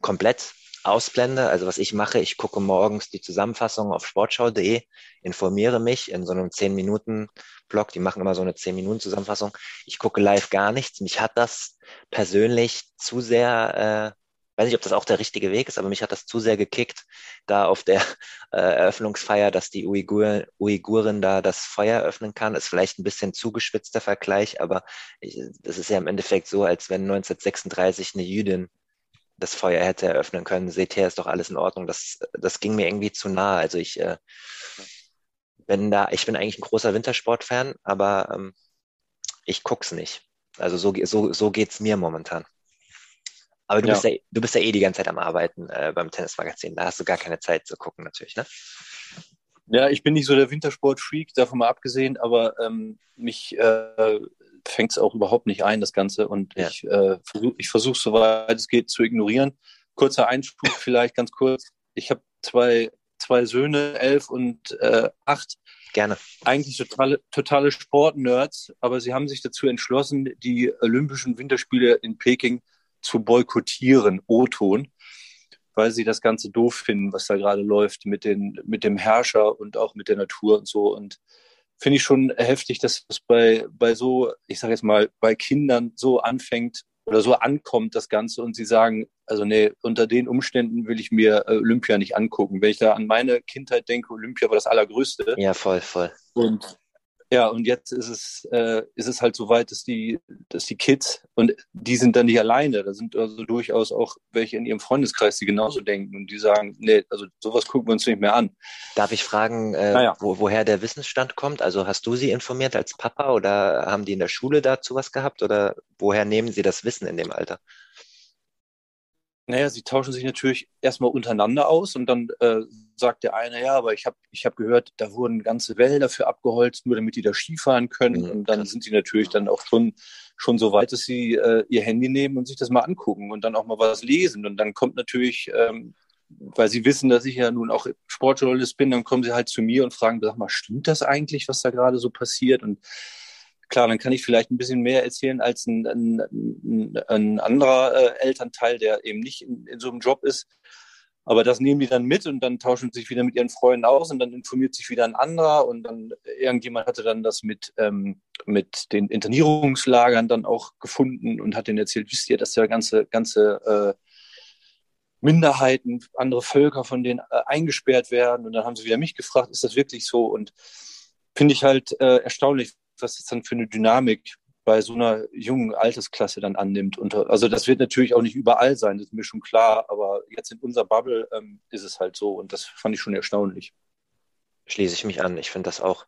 komplett ausblende. Also was ich mache, ich gucke morgens die Zusammenfassung auf sportschau.de, informiere mich in so einem 10-Minuten-Blog, die machen immer so eine 10-Minuten-Zusammenfassung. Ich gucke live gar nichts. Mich hat das persönlich zu sehr äh, weiß nicht, ob das auch der richtige Weg ist, aber mich hat das zu sehr gekickt, da auf der äh, Eröffnungsfeier, dass die Uigur, Uigurin da das Feuer öffnen kann. Ist vielleicht ein bisschen zugeschwitzter Vergleich, aber das ist ja im Endeffekt so, als wenn 1936 eine Jüdin das Feuer hätte eröffnen können. Seht her, ist doch alles in Ordnung. Das, das ging mir irgendwie zu nah. Also ich äh, bin da, ich bin eigentlich ein großer Wintersportfan, aber ähm, ich guck's nicht. Also so, so, so geht's mir momentan. Aber du, ja. bist ja, du bist ja eh die ganze Zeit am Arbeiten äh, beim Tennismagazin. Da hast du gar keine Zeit zu gucken, natürlich, ne? Ja, ich bin nicht so der Wintersport-Freak, davon mal abgesehen, aber ähm, mich äh, fängt es auch überhaupt nicht ein, das Ganze. Und ja. ich äh, versuche, ich versuche, soweit es geht, zu ignorieren. Kurzer Einspruch vielleicht ganz kurz. Ich habe zwei, zwei Söhne, elf und äh, acht. Gerne. Eigentlich totale, totale Sportnerds, aber sie haben sich dazu entschlossen, die Olympischen Winterspiele in Peking zu boykottieren, O-Ton, weil sie das Ganze doof finden, was da gerade läuft mit, den, mit dem Herrscher und auch mit der Natur und so. Und finde ich schon heftig, dass es bei, bei so, ich sage jetzt mal, bei Kindern so anfängt oder so ankommt, das Ganze, und sie sagen, also nee, unter den Umständen will ich mir äh, Olympia nicht angucken. Wenn ich da an meine Kindheit denke, Olympia war das Allergrößte. Ja, voll, voll. Und ja, und jetzt ist es, äh, ist es halt so weit, dass die, dass die Kids, und die sind dann nicht alleine, da sind also durchaus auch welche in ihrem Freundeskreis, die genauso denken und die sagen, nee, also sowas gucken wir uns nicht mehr an. Darf ich fragen, äh, naja. wo, woher der Wissensstand kommt? Also hast du sie informiert als Papa oder haben die in der Schule dazu was gehabt oder woher nehmen sie das Wissen in dem Alter? Naja, sie tauschen sich natürlich erstmal untereinander aus und dann äh, sagt der eine, ja, aber ich habe ich hab gehört, da wurden ganze Wälder für abgeholzt, nur damit die da Skifahren können. Mhm, und dann krass. sind sie natürlich dann auch schon, schon so weit, dass sie äh, ihr Handy nehmen und sich das mal angucken und dann auch mal was lesen. Und dann kommt natürlich, ähm, weil sie wissen, dass ich ja nun auch Sportjournalist bin, dann kommen sie halt zu mir und fragen, sag mal, stimmt das eigentlich, was da gerade so passiert? Und klar, dann kann ich vielleicht ein bisschen mehr erzählen als ein, ein, ein anderer äh, Elternteil, der eben nicht in, in, so einem Job ist. Aber das nehmen die dann mit und dann tauschen sich wieder mit ihren Freunden aus und dann informiert sich wieder ein anderer und dann irgendjemand hatte dann das mit, ähm, mit den Internierungslagern dann auch gefunden und hat denen erzählt, wisst ihr, dass da ganze, ganze äh, Minderheiten, andere Völker von denen äh, eingesperrt werden und dann haben sie wieder mich gefragt, ist das wirklich so? Und finde ich halt äh, erstaunlich, was es dann für eine Dynamik bei so einer jungen Altersklasse dann annimmt. Und, also das wird natürlich auch nicht überall sein, das ist mir schon klar, aber jetzt in unserer Bubble ähm, ist es halt so und das fand ich schon erstaunlich. Schließe ich mich an. Ich finde das auch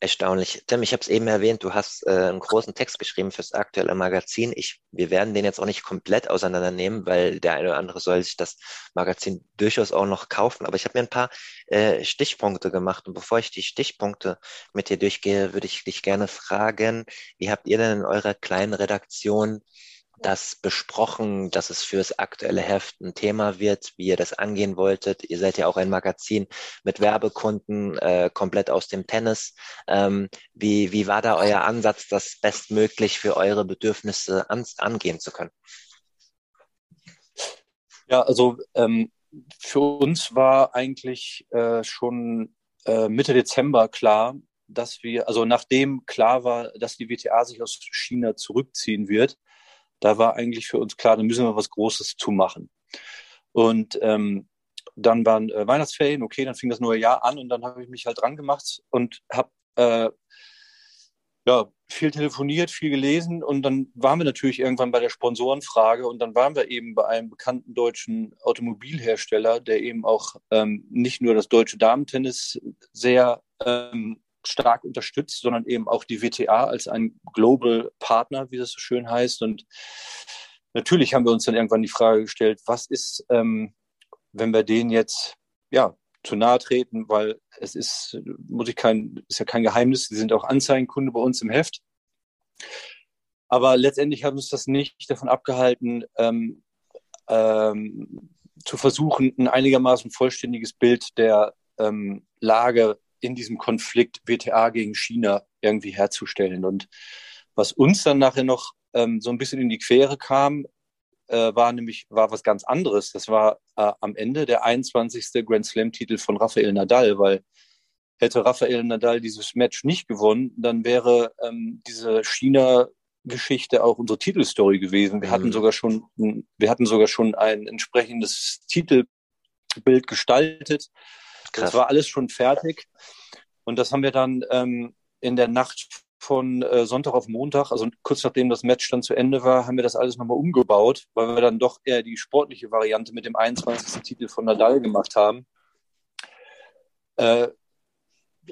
erstaunlich. Tim, ich habe es eben erwähnt, du hast äh, einen großen Text geschrieben fürs aktuelle Magazin. Ich, wir werden den jetzt auch nicht komplett auseinandernehmen, weil der eine oder andere soll sich das Magazin durchaus auch noch kaufen. Aber ich habe mir ein paar äh, Stichpunkte gemacht. Und bevor ich die Stichpunkte mit dir durchgehe, würde ich dich gerne fragen, wie habt ihr denn in eurer kleinen Redaktion das besprochen, dass es fürs aktuelle Heft ein Thema wird, wie ihr das angehen wolltet? Ihr seid ja auch ein Magazin mit Werbekunden, äh, komplett aus dem Tennis. Ähm, wie, wie war da euer Ansatz, das bestmöglich für eure Bedürfnisse an, angehen zu können? Ja, also ähm, für uns war eigentlich äh, schon äh, Mitte Dezember klar, dass wir, also nachdem klar war, dass die WTA sich aus China zurückziehen wird, da war eigentlich für uns klar, da müssen wir was Großes zu machen. Und ähm, dann waren äh, Weihnachtsferien, okay, dann fing das neue Jahr an und dann habe ich mich halt dran gemacht und habe äh, ja, viel telefoniert, viel gelesen und dann waren wir natürlich irgendwann bei der Sponsorenfrage und dann waren wir eben bei einem bekannten deutschen Automobilhersteller, der eben auch ähm, nicht nur das deutsche Damentennis sehr ähm, stark unterstützt, sondern eben auch die WTA als ein Global Partner, wie das so schön heißt. Und natürlich haben wir uns dann irgendwann die Frage gestellt, was ist, ähm, wenn wir den jetzt ja zu nahe treten, weil es ist, muss ich kein, ist ja kein Geheimnis, sie sind auch Anzeigenkunde bei uns im Heft. Aber letztendlich haben uns das nicht davon abgehalten, ähm, ähm, zu versuchen, ein einigermaßen vollständiges Bild der ähm, Lage in diesem Konflikt WTA gegen China irgendwie herzustellen. Und was uns dann nachher noch ähm, so ein bisschen in die Quere kam, äh, war nämlich war was ganz anderes. Das war äh, am Ende der 21. Grand Slam-Titel von Rafael Nadal, weil hätte Rafael Nadal dieses Match nicht gewonnen, dann wäre ähm, diese China Geschichte auch unsere Titelstory gewesen. Wir mhm. hatten sogar schon, wir hatten sogar schon ein entsprechendes Titelbild gestaltet. Krass. Das war alles schon fertig. Und das haben wir dann ähm, in der Nacht von äh, Sonntag auf Montag, also kurz nachdem das Match dann zu Ende war, haben wir das alles nochmal umgebaut, weil wir dann doch eher die sportliche Variante mit dem 21. Titel von Nadal gemacht haben. Äh,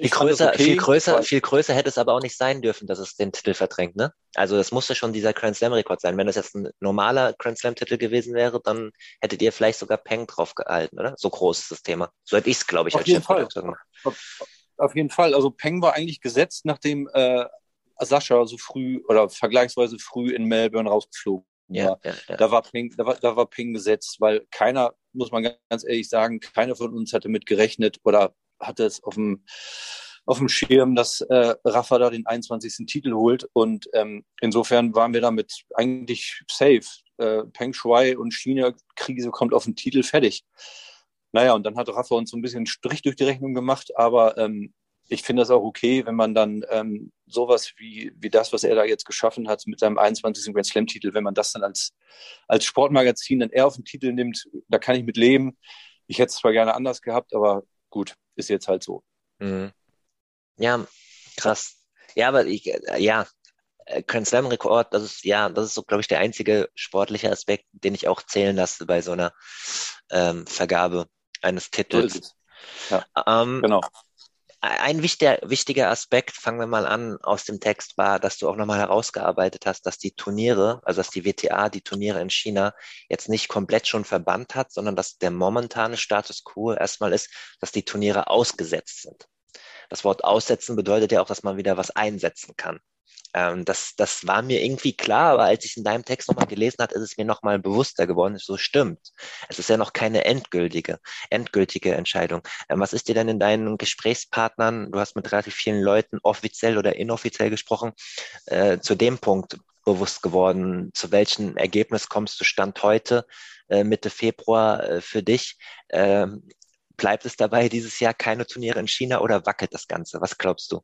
viel größer, okay, viel größer, viel größer hätte es aber auch nicht sein dürfen, dass es den Titel verdrängt, ne? Also das musste schon dieser Grand Slam Rekord sein. Wenn das jetzt ein normaler Grand Slam Titel gewesen wäre, dann hättet ihr vielleicht sogar Peng drauf gehalten, oder? So groß ist das Thema. So hätte ich es, glaube ich, auf als jeden Fall. Auf, auf, jeden Fall. Also Peng war eigentlich gesetzt, nachdem äh, Sascha so früh oder vergleichsweise früh in Melbourne rausgeflogen ja, ja, ja. Da war Ping, da war, da war Ping gesetzt, weil keiner, muss man ganz ehrlich sagen, keiner von uns hatte mit gerechnet oder hatte es auf dem auf dem Schirm, dass äh, Rafa da den 21. Titel holt. Und ähm, insofern waren wir damit eigentlich safe. Äh, Peng Shui und China-Krise kommt auf den Titel fertig. Naja, und dann hat Rafa uns so ein bisschen Strich durch die Rechnung gemacht, aber ähm, ich finde das auch okay, wenn man dann ähm, sowas wie, wie das, was er da jetzt geschaffen hat mit seinem 21. Grand Slam-Titel, wenn man das dann als, als Sportmagazin dann eher auf den Titel nimmt, da kann ich mit leben. Ich hätte es zwar gerne anders gehabt, aber gut, ist jetzt halt so. Mhm. Ja, krass. Ja, aber ich, äh, ja, äh, Grand Slam Rekord, das ist, ja, das ist so, glaube ich, der einzige sportliche Aspekt, den ich auch zählen lasse bei so einer ähm, Vergabe eines Titels. Ja, ähm, genau. Ein wichtiger, wichtiger Aspekt, fangen wir mal an, aus dem Text war, dass du auch nochmal herausgearbeitet hast, dass die Turniere, also dass die WTA die Turniere in China jetzt nicht komplett schon verbannt hat, sondern dass der momentane Status quo erstmal ist, dass die Turniere ausgesetzt sind. Das Wort aussetzen bedeutet ja auch, dass man wieder was einsetzen kann. Ähm, das, das war mir irgendwie klar, aber als ich in deinem Text nochmal gelesen habe, ist es mir nochmal bewusster geworden. So stimmt. Es ist ja noch keine endgültige, endgültige Entscheidung. Ähm, was ist dir denn in deinen Gesprächspartnern, du hast mit relativ vielen Leuten offiziell oder inoffiziell gesprochen, äh, zu dem Punkt bewusst geworden? Zu welchem Ergebnis kommst du Stand heute, äh, Mitte Februar äh, für dich? Ähm, bleibt es dabei dieses Jahr keine Turniere in China oder wackelt das Ganze? Was glaubst du?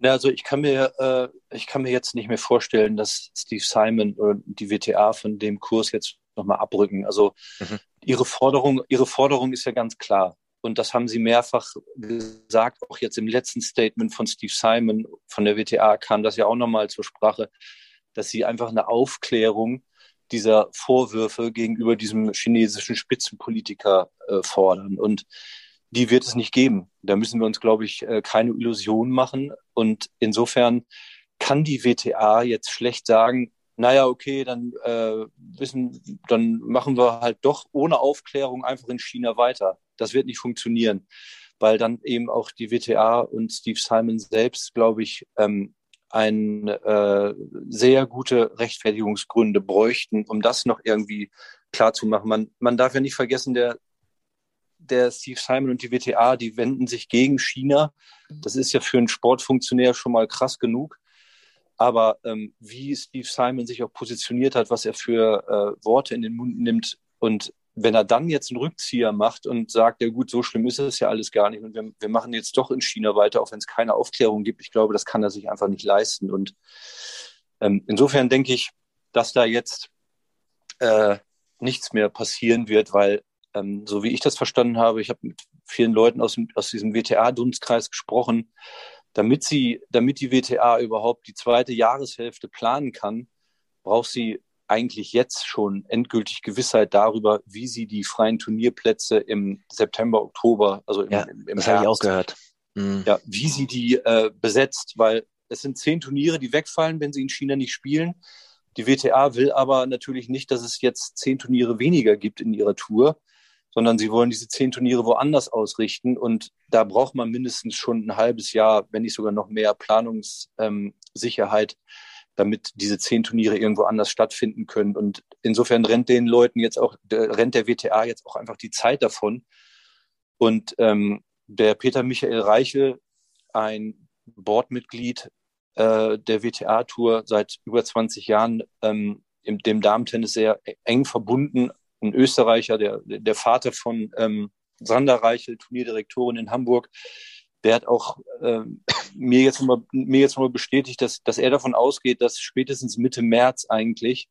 Ja, also ich kann mir, äh, ich kann mir jetzt nicht mehr vorstellen, dass Steve Simon oder die WTA von dem Kurs jetzt nochmal abrücken. Also mhm. ihre Forderung, ihre Forderung ist ja ganz klar. Und das haben sie mehrfach gesagt, auch jetzt im letzten Statement von Steve Simon von der WTA kam das ja auch nochmal zur Sprache, dass sie einfach eine Aufklärung dieser Vorwürfe gegenüber diesem chinesischen Spitzenpolitiker äh, fordern. Und die wird es nicht geben. Da müssen wir uns, glaube ich, äh, keine Illusion machen. Und insofern kann die WTA jetzt schlecht sagen, naja, okay, dann äh, wissen, dann machen wir halt doch ohne Aufklärung einfach in China weiter. Das wird nicht funktionieren, weil dann eben auch die WTA und Steve Simon selbst, glaube ich, ähm, ein äh, sehr gute Rechtfertigungsgründe bräuchten, um das noch irgendwie klarzumachen. Man, man darf ja nicht vergessen, der, der Steve Simon und die WTA, die wenden sich gegen China. Das ist ja für einen Sportfunktionär schon mal krass genug. Aber ähm, wie Steve Simon sich auch positioniert hat, was er für äh, Worte in den Mund nimmt und wenn er dann jetzt einen Rückzieher macht und sagt, ja gut, so schlimm ist es ja alles gar nicht und wir, wir machen jetzt doch in China weiter, auch wenn es keine Aufklärung gibt, ich glaube, das kann er sich einfach nicht leisten. Und ähm, insofern denke ich, dass da jetzt äh, nichts mehr passieren wird, weil ähm, so wie ich das verstanden habe, ich habe mit vielen Leuten aus, dem, aus diesem WTA-Dunstkreis gesprochen, damit sie, damit die WTA überhaupt die zweite Jahreshälfte planen kann, braucht sie eigentlich jetzt schon endgültig Gewissheit darüber, wie sie die freien Turnierplätze im September, Oktober, also im, ja, im, im das habe ich auch gehört. Mhm. Ja, wie sie die äh, besetzt, weil es sind zehn Turniere, die wegfallen, wenn sie in China nicht spielen. Die WTA will aber natürlich nicht, dass es jetzt zehn Turniere weniger gibt in ihrer Tour, sondern sie wollen diese zehn Turniere woanders ausrichten. Und da braucht man mindestens schon ein halbes Jahr, wenn nicht sogar noch mehr Planungssicherheit, damit diese zehn Turniere irgendwo anders stattfinden können. Und insofern rennt den Leuten jetzt auch, rennt der WTA jetzt auch einfach die Zeit davon. Und ähm, der Peter Michael Reichel, ein Boardmitglied äh, der WTA-Tour seit über 20 Jahren, ähm, im dem Damentennis sehr eng verbunden, ein Österreicher, der, der Vater von ähm, Sander Reichel, Turnierdirektorin in Hamburg, der hat auch ähm, mir jetzt nochmal mir jetzt nochmal bestätigt, dass, dass er davon ausgeht, dass spätestens Mitte März eigentlich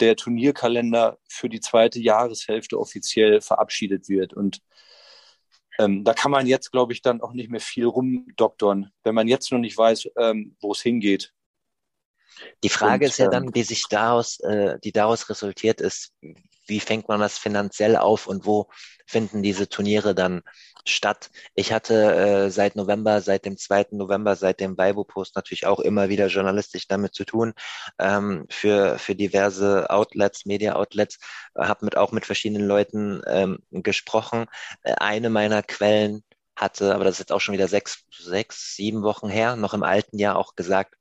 der Turnierkalender für die zweite Jahreshälfte offiziell verabschiedet wird. Und ähm, da kann man jetzt, glaube ich, dann auch nicht mehr viel rumdoktern, wenn man jetzt noch nicht weiß, ähm, wo es hingeht. Die Frage Und, ist ja dann, ähm, die sich daraus, äh, die daraus resultiert ist, wie fängt man das finanziell auf und wo finden diese Turniere dann statt? Ich hatte äh, seit November, seit dem 2. November, seit dem Weibo-Post natürlich auch immer wieder journalistisch damit zu tun, ähm, für, für diverse Outlets, Media-Outlets, habe mit, auch mit verschiedenen Leuten ähm, gesprochen. Eine meiner Quellen hatte, aber das ist jetzt auch schon wieder sechs, sechs, sieben Wochen her, noch im alten Jahr auch gesagt,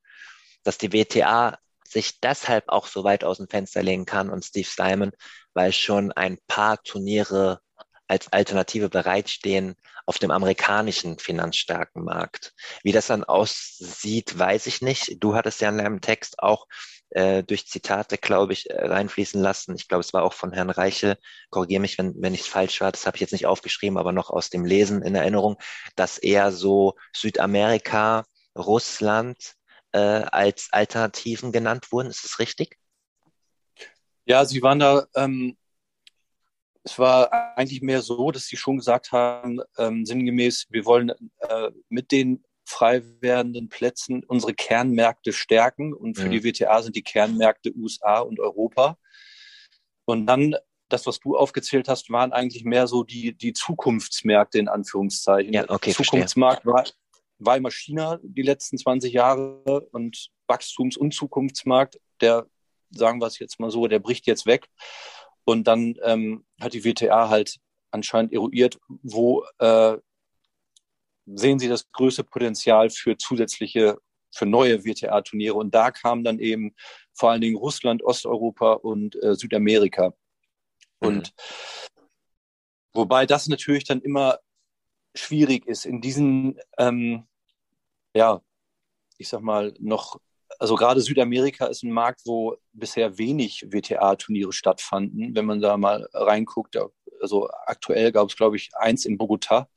dass die WTA sich deshalb auch so weit aus dem Fenster legen kann und Steve Simon, weil schon ein paar Turniere als Alternative bereitstehen auf dem amerikanischen finanzstarken Markt. Wie das dann aussieht, weiß ich nicht. Du hattest ja in deinem Text auch äh, durch Zitate, glaube ich, äh, reinfließen lassen. Ich glaube, es war auch von Herrn Reiche. Korrigiere mich, wenn, wenn ich falsch war. Das habe ich jetzt nicht aufgeschrieben, aber noch aus dem Lesen in Erinnerung, dass er so Südamerika, Russland, äh, als Alternativen genannt wurden. Ist das richtig? Ja, sie waren da, ähm, es war eigentlich mehr so, dass sie schon gesagt haben, ähm, sinngemäß, wir wollen äh, mit den frei werdenden Plätzen unsere Kernmärkte stärken. Und für mhm. die WTA sind die Kernmärkte USA und Europa. Und dann das, was du aufgezählt hast, waren eigentlich mehr so die, die Zukunftsmärkte in Anführungszeichen. Ja, okay, Zukunftsmarkt war, war immer China die letzten 20 Jahre und Wachstums- und Zukunftsmarkt, der, sagen wir es jetzt mal so, der bricht jetzt weg. Und dann ähm, hat die WTA halt anscheinend eruiert, wo äh, sehen Sie das größte Potenzial für zusätzliche, für neue WTA-Turniere. Und da kam dann eben vor allen Dingen Russland, Osteuropa und äh, Südamerika. Mhm. Und wobei das natürlich dann immer schwierig ist, in diesen ähm, ja, ich sag mal, noch, also gerade Südamerika ist ein Markt, wo bisher wenig WTA-Turniere stattfanden. Wenn man da mal reinguckt, also aktuell gab es, glaube ich, eins in Bogota,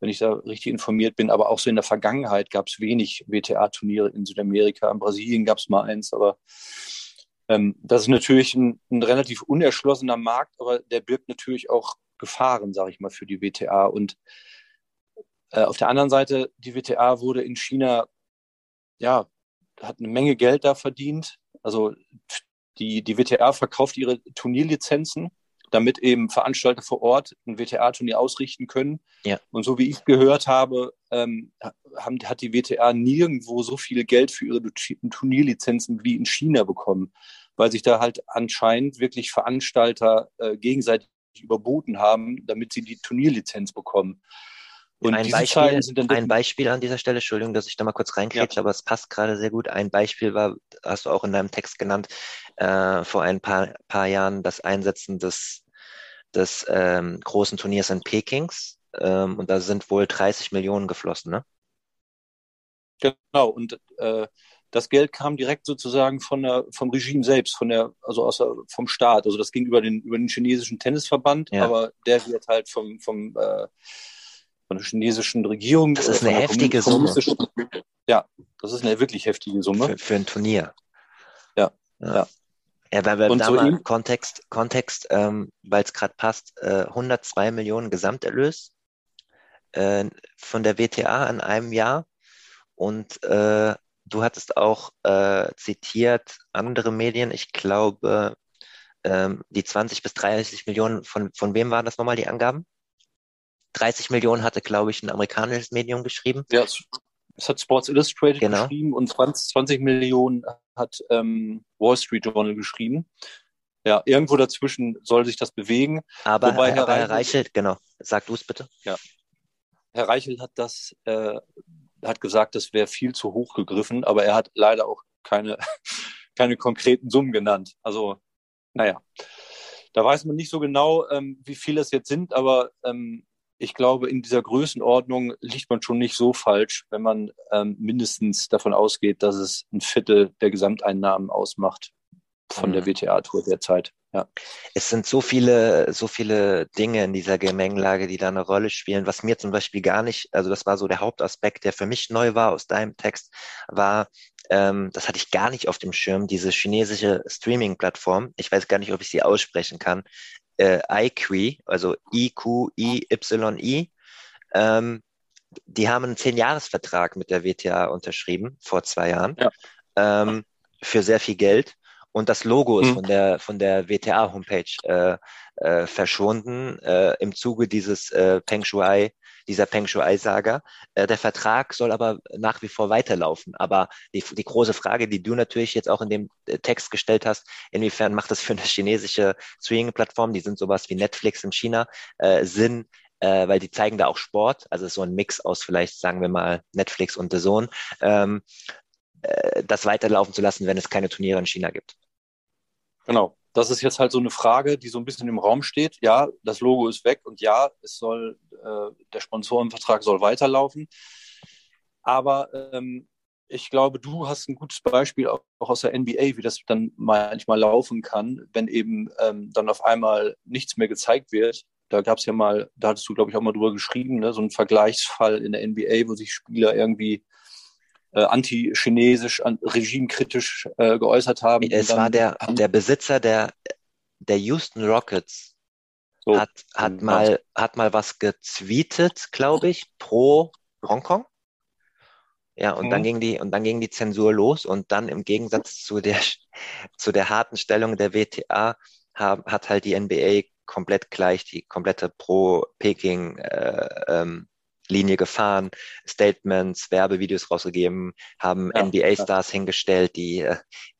wenn ich da richtig informiert bin, aber auch so in der Vergangenheit gab es wenig WTA-Turniere in Südamerika. In Brasilien gab es mal eins, aber ähm, das ist natürlich ein, ein relativ unerschlossener Markt, aber der birgt natürlich auch Gefahren, sage ich mal, für die WTA. Und äh, auf der anderen Seite, die WTA wurde in China, ja, hat eine Menge Geld da verdient. Also die, die WTA verkauft ihre Turnierlizenzen, damit eben Veranstalter vor Ort ein WTA-Turnier ausrichten können. Ja. Und so wie ich gehört habe, ähm, haben, hat die WTA nirgendwo so viel Geld für ihre Turnierlizenzen wie in China bekommen, weil sich da halt anscheinend wirklich Veranstalter äh, gegenseitig überboten haben, damit sie die Turnierlizenz bekommen. Und ein Beispiel, ein Beispiel an dieser Stelle, Entschuldigung, dass ich da mal kurz reinkriege, ja. aber es passt gerade sehr gut. Ein Beispiel war, hast du auch in deinem Text genannt, äh, vor ein paar, paar Jahren das Einsetzen des, des ähm, großen Turniers in Pekings. Ähm, und da sind wohl 30 Millionen geflossen, ne? Genau, und äh, das Geld kam direkt sozusagen von der, vom Regime selbst, von der, also aus der, vom Staat. Also das ging über den, über den chinesischen Tennisverband, ja. aber der wird halt vom, vom äh, von der chinesischen Regierung. Das ist eine heftige Summe. Ja, das ist eine wirklich heftige Summe. Für, für ein Turnier. Ja, ja. ja. Ja, weil wir da so mal Kontext, Kontext ähm, weil es gerade passt, äh, 102 Millionen Gesamterlös äh, von der WTA in einem Jahr. Und äh, du hattest auch äh, zitiert andere Medien, ich glaube, ähm, die 20 bis 30 Millionen, von, von wem waren das nochmal die Angaben? 30 Millionen hatte, glaube ich, ein amerikanisches Medium geschrieben. Ja, es hat Sports Illustrated genau. geschrieben und 20, 20 Millionen hat ähm, Wall Street Journal geschrieben. Ja, irgendwo dazwischen soll sich das bewegen. Aber, Wobei Herr, Herr Reichelt, genau, sag du es bitte. Ja. Herr Reichelt hat das, äh, hat gesagt, das wäre viel zu hoch gegriffen, aber er hat leider auch keine, keine konkreten Summen genannt. Also, naja, da weiß man nicht so genau, ähm, wie viel das jetzt sind, aber ähm, ich glaube, in dieser Größenordnung liegt man schon nicht so falsch, wenn man ähm, mindestens davon ausgeht, dass es ein Viertel der Gesamteinnahmen ausmacht von mhm. der WTA-Tour derzeit. Ja. Es sind so viele, so viele Dinge in dieser Gemengelage, die da eine Rolle spielen. Was mir zum Beispiel gar nicht, also das war so der Hauptaspekt, der für mich neu war aus deinem Text, war, ähm, das hatte ich gar nicht auf dem Schirm, diese chinesische Streaming-Plattform. Ich weiß gar nicht, ob ich sie aussprechen kann äh, IQI, also I-Q-I-Y-I, ähm, die haben einen Zehn-Jahres-Vertrag mit der WTA unterschrieben vor zwei Jahren ja. ähm, für sehr viel Geld. Und das Logo ist mhm. von der von der WTA Homepage äh, äh, verschwunden äh, im Zuge dieses äh, Peng Shuai dieser Peng Shuai-Saga. Äh, der Vertrag soll aber nach wie vor weiterlaufen. Aber die, die große Frage, die du natürlich jetzt auch in dem äh, Text gestellt hast, inwiefern macht das für eine chinesische Streaming-Plattform, die sind sowas wie Netflix in China, äh, Sinn, äh, weil die zeigen da auch Sport, also so ein Mix aus vielleicht, sagen wir mal, Netflix und The Zone, ähm, äh, das weiterlaufen zu lassen, wenn es keine Turniere in China gibt. Genau das ist jetzt halt so eine Frage, die so ein bisschen im Raum steht. Ja, das Logo ist weg und ja, es soll, äh, der Sponsorenvertrag soll weiterlaufen. Aber ähm, ich glaube, du hast ein gutes Beispiel auch aus der NBA, wie das dann manchmal laufen kann, wenn eben ähm, dann auf einmal nichts mehr gezeigt wird. Da gab es ja mal, da hattest du, glaube ich, auch mal drüber geschrieben, ne, so ein Vergleichsfall in der NBA, wo sich Spieler irgendwie äh, anti-chinesisch, an, regimekritisch äh, geäußert haben. Es war der, der Besitzer der, der Houston Rockets, so, hat, hat, mal, hat mal was gezweetet, glaube ich, pro Hongkong. Ja, und mhm. dann ging die, und dann ging die Zensur los und dann im Gegensatz zu der, zu der harten Stellung der WTA haben, hat halt die NBA komplett gleich die komplette pro-Peking äh, ähm, Linie gefahren, Statements, Werbevideos rausgegeben, haben ja, NBA-Stars ja. hingestellt, die äh,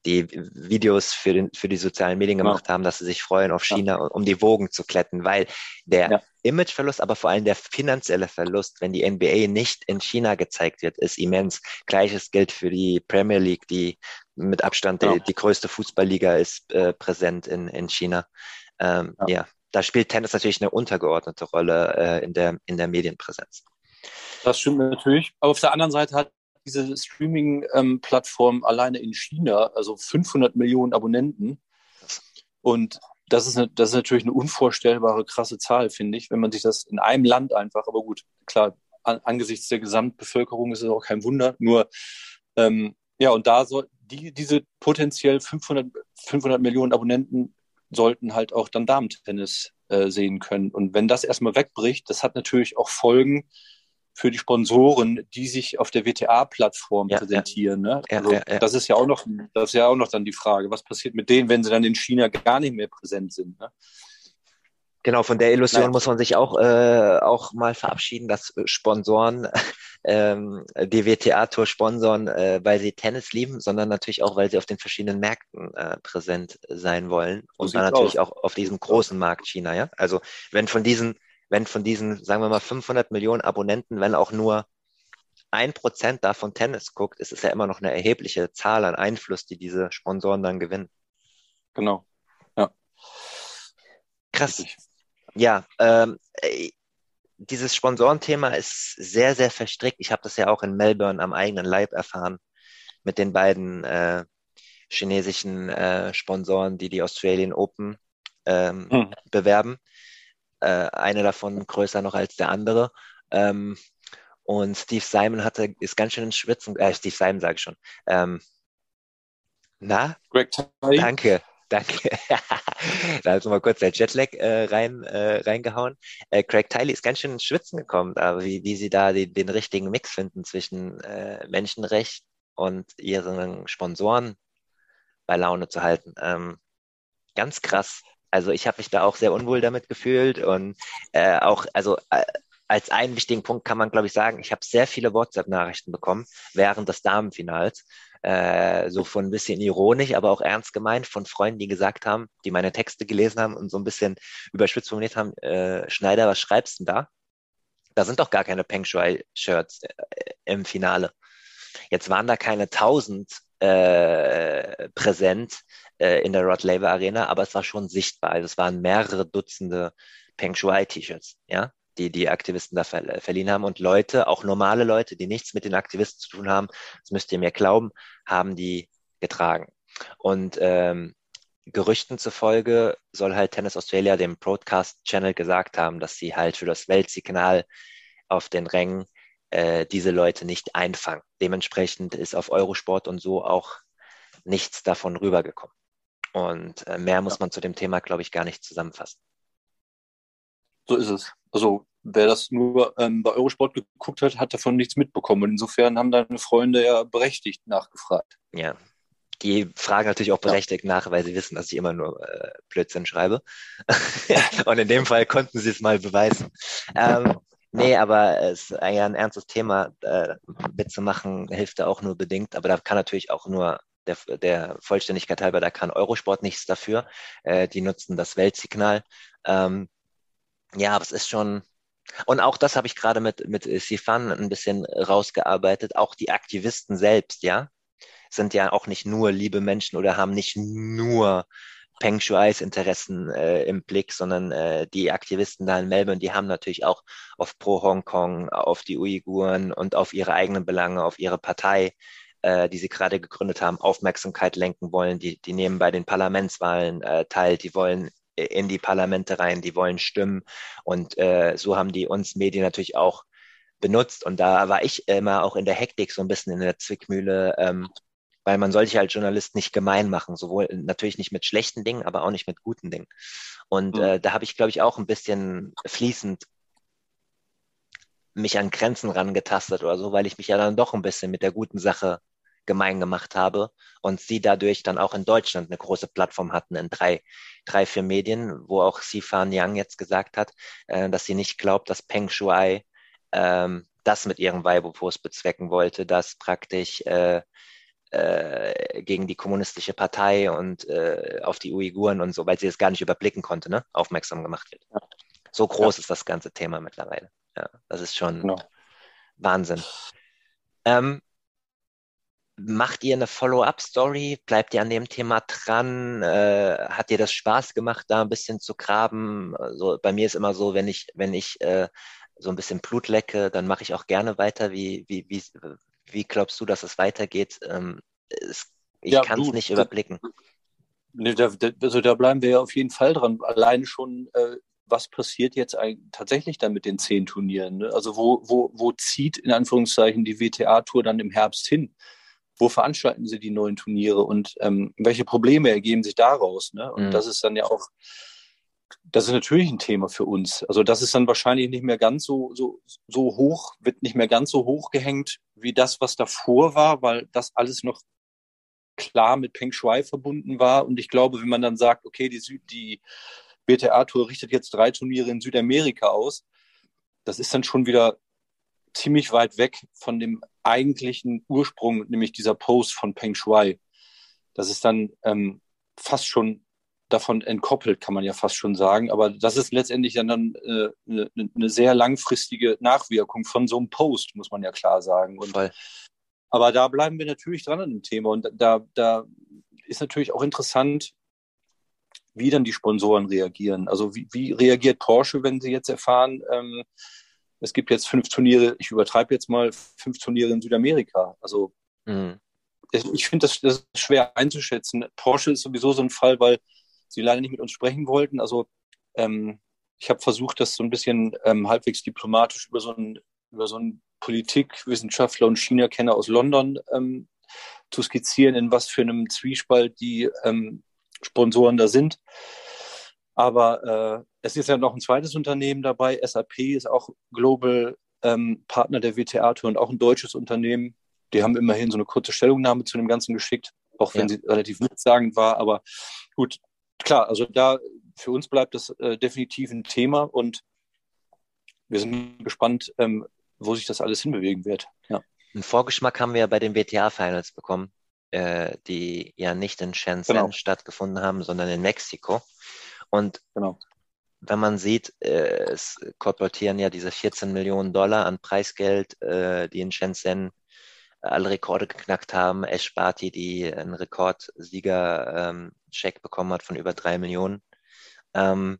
die Videos für, den, für die sozialen Medien gemacht ja. haben, dass sie sich freuen auf China, um die Wogen zu kletten, weil der Imageverlust, aber vor allem der finanzielle Verlust, wenn die NBA nicht in China gezeigt wird, ist immens. Gleiches gilt für die Premier League, die mit Abstand die, die größte Fußballliga ist, äh, präsent in, in China. Ähm, ja. da spielt Tennis natürlich eine untergeordnete Rolle äh, in, der, in der Medienpräsenz. Das stimmt natürlich. Aber auf der anderen Seite hat diese Streaming-Plattform alleine in China, also 500 Millionen Abonnenten. Und das ist, eine, das ist natürlich eine unvorstellbare krasse Zahl, finde ich, wenn man sich das in einem Land einfach, aber gut, klar, an, angesichts der Gesamtbevölkerung ist es auch kein Wunder. Nur, ähm, ja, und da soll die, diese potenziell 500, 500 Millionen Abonnenten sollten halt auch dann Damen-Tennis äh, sehen können. Und wenn das erstmal wegbricht, das hat natürlich auch Folgen für die Sponsoren, die sich auf der WTA-Plattform ja, präsentieren. Ne? Ja, also, ja, Das ist ja auch noch, das ist ja auch noch dann die Frage, was passiert mit denen, wenn sie dann in China gar nicht mehr präsent sind. Ne? Genau, von der Illusion Nein. muss man sich auch, äh, auch mal verabschieden, dass Sponsoren ähm, die WTA-Tour sponsoren, äh, weil sie Tennis lieben, sondern natürlich auch, weil sie auf den verschiedenen Märkten äh, präsent sein wollen. So und dann natürlich aus. auch auf diesem großen Markt China, ja. Also wenn von diesen wenn von diesen, sagen wir mal, 500 Millionen Abonnenten, wenn auch nur ein Prozent davon Tennis guckt, ist es ja immer noch eine erhebliche Zahl an Einfluss, die diese Sponsoren dann gewinnen. Genau. Ja. Krass. Ja, ähm, dieses Sponsorenthema ist sehr, sehr verstrickt. Ich habe das ja auch in Melbourne am eigenen Leib erfahren mit den beiden äh, chinesischen äh, Sponsoren, die die Australian Open ähm, mhm. bewerben. Äh, eine davon größer noch als der andere. Ähm, und Steve Simon hatte, ist ganz schön in Schwitzen, äh, Steve Simon sage ich schon. Ähm, na? Greg Tye. Danke, danke. da hat mal kurz der Jetlag äh, rein, äh, reingehauen. Äh, Craig Tiley ist ganz schön ins Schwitzen gekommen, aber wie, wie sie da die, den richtigen Mix finden zwischen äh, Menschenrecht und ihren Sponsoren bei Laune zu halten. Ähm, ganz krass. Also ich habe mich da auch sehr unwohl damit gefühlt und äh, auch, also äh, als einen wichtigen Punkt kann man, glaube ich, sagen, ich habe sehr viele WhatsApp-Nachrichten bekommen während des Damenfinals. Äh, so von ein bisschen ironisch, aber auch ernst gemeint von Freunden, die gesagt haben, die meine Texte gelesen haben und so ein bisschen überspitzt formuliert haben, äh, Schneider, was schreibst du denn da? Da sind doch gar keine Peng Shui-Shirts äh, im Finale. Jetzt waren da keine tausend äh, präsent äh, in der Rod Laver Arena, aber es war schon sichtbar. Also es waren mehrere Dutzende Peng Shui-T-Shirts, ja die die Aktivisten da ver verliehen haben. Und Leute, auch normale Leute, die nichts mit den Aktivisten zu tun haben, das müsst ihr mir glauben, haben die getragen. Und ähm, Gerüchten zufolge soll halt Tennis Australia dem Broadcast Channel gesagt haben, dass sie halt für das Weltsignal auf den Rängen äh, diese Leute nicht einfangen. Dementsprechend ist auf Eurosport und so auch nichts davon rübergekommen. Und äh, mehr muss ja. man zu dem Thema, glaube ich, gar nicht zusammenfassen. So ist es. Also wer das nur ähm, bei Eurosport geguckt hat, hat davon nichts mitbekommen. Und insofern haben deine Freunde ja berechtigt nachgefragt. Ja. Die fragen natürlich auch berechtigt ja. nach, weil sie wissen, dass ich immer nur äh, Blödsinn schreibe. Und in dem Fall konnten sie es mal beweisen. Ähm, nee, aber es ist eigentlich ein ernstes Thema. Äh, mitzumachen hilft da auch nur bedingt. Aber da kann natürlich auch nur der, der Vollständigkeit halber, da kann Eurosport nichts dafür. Äh, die nutzen das Weltsignal. Ähm, ja, aber es ist schon, und auch das habe ich gerade mit, mit Sifan ein bisschen rausgearbeitet. Auch die Aktivisten selbst, ja, sind ja auch nicht nur liebe Menschen oder haben nicht nur Peng Shuais Interessen äh, im Blick, sondern äh, die Aktivisten da in Melbourne, die haben natürlich auch auf Pro Hongkong, auf die Uiguren und auf ihre eigenen Belange, auf ihre Partei, äh, die sie gerade gegründet haben, Aufmerksamkeit lenken wollen. Die, die nehmen bei den Parlamentswahlen äh, teil, die wollen in die Parlamente rein, die wollen stimmen. Und äh, so haben die uns Medien natürlich auch benutzt. Und da war ich immer auch in der Hektik so ein bisschen in der Zwickmühle, ähm, weil man soll sich als Journalist nicht gemein machen, sowohl natürlich nicht mit schlechten Dingen, aber auch nicht mit guten Dingen. Und mhm. äh, da habe ich, glaube ich, auch ein bisschen fließend mich an Grenzen rangetastet oder so, weil ich mich ja dann doch ein bisschen mit der guten Sache gemein gemacht habe und sie dadurch dann auch in Deutschland eine große Plattform hatten in drei, drei, vier Medien, wo auch Sifan Yang jetzt gesagt hat, äh, dass sie nicht glaubt, dass Peng Shuai ähm, das mit ihrem Weibo-Post bezwecken wollte, dass praktisch äh, äh, gegen die kommunistische Partei und äh, auf die Uiguren und so, weil sie es gar nicht überblicken konnte, ne, aufmerksam gemacht wird. So groß ja. ist das ganze Thema mittlerweile. Ja, das ist schon genau. Wahnsinn. Ähm, Macht ihr eine Follow-up-Story? Bleibt ihr an dem Thema dran? Äh, hat dir das Spaß gemacht, da ein bisschen zu graben? Also bei mir ist immer so, wenn ich, wenn ich äh, so ein bisschen Blut lecke, dann mache ich auch gerne weiter. Wie, wie, wie, wie glaubst du, dass es weitergeht? Ähm, es, ich ja, kann es nicht überblicken. Ne, da, also da bleiben wir ja auf jeden Fall dran. Allein schon, äh, was passiert jetzt eigentlich tatsächlich dann mit den zehn Turnieren? Ne? Also wo, wo, wo zieht in Anführungszeichen die WTA-Tour dann im Herbst hin? wo veranstalten sie die neuen Turniere und ähm, welche Probleme ergeben sich daraus. Ne? Und mhm. das ist dann ja auch, das ist natürlich ein Thema für uns. Also das ist dann wahrscheinlich nicht mehr ganz so, so, so hoch, wird nicht mehr ganz so hoch gehängt wie das, was davor war, weil das alles noch klar mit Peng Shui verbunden war. Und ich glaube, wenn man dann sagt, okay, die, Süd, die BTA-Tour richtet jetzt drei Turniere in Südamerika aus, das ist dann schon wieder ziemlich weit weg von dem eigentlichen Ursprung, nämlich dieser Post von Peng Shui. Das ist dann ähm, fast schon davon entkoppelt, kann man ja fast schon sagen. Aber das ist letztendlich dann, dann äh, eine, eine sehr langfristige Nachwirkung von so einem Post, muss man ja klar sagen. Und, aber da bleiben wir natürlich dran an dem Thema. Und da, da ist natürlich auch interessant, wie dann die Sponsoren reagieren. Also wie, wie reagiert Porsche, wenn sie jetzt erfahren, ähm, es gibt jetzt fünf Turniere, ich übertreibe jetzt mal, fünf Turniere in Südamerika. Also mhm. ich finde das, das schwer einzuschätzen. Porsche ist sowieso so ein Fall, weil sie leider nicht mit uns sprechen wollten. Also ähm, ich habe versucht, das so ein bisschen ähm, halbwegs diplomatisch über so einen, über so einen Politikwissenschaftler und China-Kenner aus London ähm, zu skizzieren, in was für einem Zwiespalt die ähm, Sponsoren da sind. Aber äh, es ist ja noch ein zweites Unternehmen dabei. SAP ist auch Global ähm, Partner der WTA-Tour und auch ein deutsches Unternehmen. Die haben immerhin so eine kurze Stellungnahme zu dem Ganzen geschickt, auch wenn ja. sie relativ nichtssagend war. Aber gut, klar, also da für uns bleibt das äh, definitiv ein Thema und wir sind gespannt, ähm, wo sich das alles hinbewegen wird. Ja. Einen Vorgeschmack haben wir ja bei den WTA-Finals bekommen, äh, die ja nicht in Shenzhen genau. stattgefunden haben, sondern in Mexiko. Und genau. wenn man sieht, äh, es kolportieren ja diese 14 Millionen Dollar an Preisgeld, äh, die in Shenzhen alle Rekorde geknackt haben. Ash Barty, die einen Rekordsieger-Check ähm, bekommen hat von über drei Millionen. Ähm,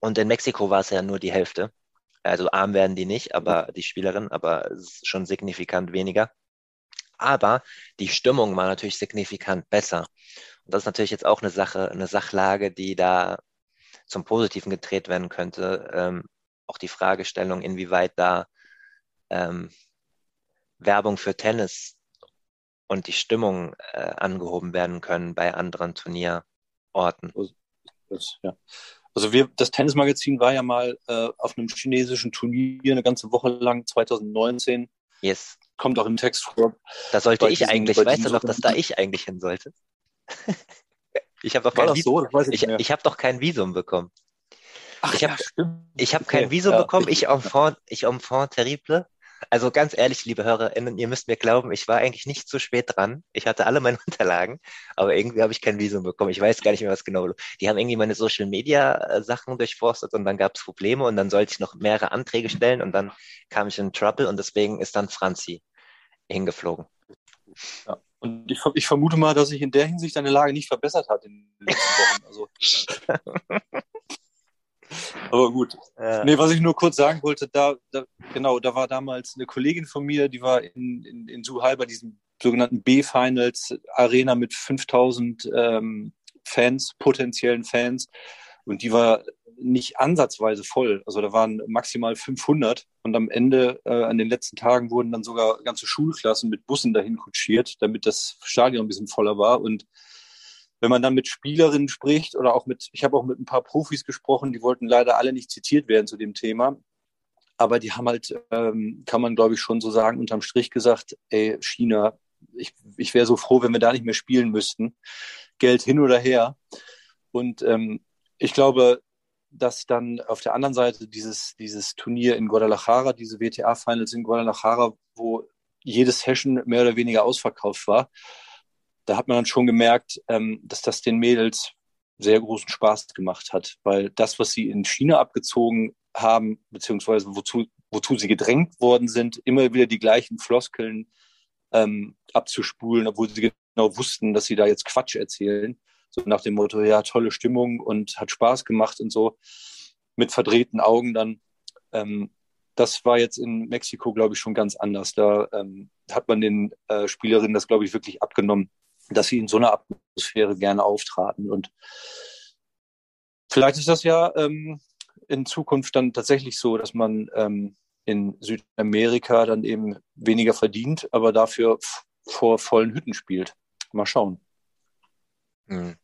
und in Mexiko war es ja nur die Hälfte. Also arm werden die nicht, aber die Spielerin, aber schon signifikant weniger. Aber die Stimmung war natürlich signifikant besser. Und das ist natürlich jetzt auch eine Sache, eine Sachlage, die da zum Positiven gedreht werden könnte. Ähm, auch die Fragestellung, inwieweit da ähm, Werbung für Tennis und die Stimmung äh, angehoben werden können bei anderen Turnierorten. Das, ja. Also wir, das Tennismagazin war ja mal äh, auf einem chinesischen Turnier eine ganze Woche lang, 2019. Yes. Kommt auch im Text vor. Da sollte ich diesen, eigentlich, weißt du noch, dass da ich eigentlich hin sollte? ich habe doch, kein so? ich, ich, ich hab doch kein Visum bekommen. Ach, ich habe ja, hab okay. kein Visum ja. bekommen, ich enfant, ich enfant terrible. Also ganz ehrlich, liebe HörerInnen, ihr müsst mir glauben, ich war eigentlich nicht zu spät dran. Ich hatte alle meine Unterlagen, aber irgendwie habe ich kein Visum bekommen. Ich weiß gar nicht mehr, was genau. Die haben irgendwie meine Social Media äh, Sachen durchforstet und dann gab es Probleme und dann sollte ich noch mehrere Anträge stellen und dann kam ich in Trouble und deswegen ist dann Franzi hingeflogen. Ja. Und ich, ich, vermute mal, dass sich in der Hinsicht deine Lage nicht verbessert hat in den letzten Wochen. Also. Aber gut. Ja. Nee, was ich nur kurz sagen wollte, da, da, genau, da war damals eine Kollegin von mir, die war in, in, in Suhai bei diesem sogenannten B-Finals Arena mit 5000 ähm, Fans, potenziellen Fans. Und die war nicht ansatzweise voll. Also da waren maximal 500 und am Ende, äh, an den letzten Tagen wurden dann sogar ganze Schulklassen mit Bussen dahin kutschiert, damit das Stadion ein bisschen voller war. Und wenn man dann mit Spielerinnen spricht oder auch mit, ich habe auch mit ein paar Profis gesprochen, die wollten leider alle nicht zitiert werden zu dem Thema. Aber die haben halt, ähm, kann man glaube ich schon so sagen, unterm Strich gesagt, ey, China, ich, ich wäre so froh, wenn wir da nicht mehr spielen müssten. Geld hin oder her. Und ähm, ich glaube, dass dann auf der anderen Seite dieses, dieses Turnier in Guadalajara, diese WTA-Finals in Guadalajara, wo jedes Session mehr oder weniger ausverkauft war, da hat man dann schon gemerkt, ähm, dass das den Mädels sehr großen Spaß gemacht hat, weil das, was sie in China abgezogen haben, beziehungsweise wozu, wozu sie gedrängt worden sind, immer wieder die gleichen Floskeln ähm, abzuspulen, obwohl sie genau wussten, dass sie da jetzt Quatsch erzählen. So nach dem Motto, ja, tolle Stimmung und hat Spaß gemacht und so, mit verdrehten Augen dann. Ähm, das war jetzt in Mexiko, glaube ich, schon ganz anders. Da ähm, hat man den äh, Spielerinnen das, glaube ich, wirklich abgenommen, dass sie in so einer Atmosphäre gerne auftraten. Und vielleicht ist das ja ähm, in Zukunft dann tatsächlich so, dass man ähm, in Südamerika dann eben weniger verdient, aber dafür vor vollen Hütten spielt. Mal schauen. Hm.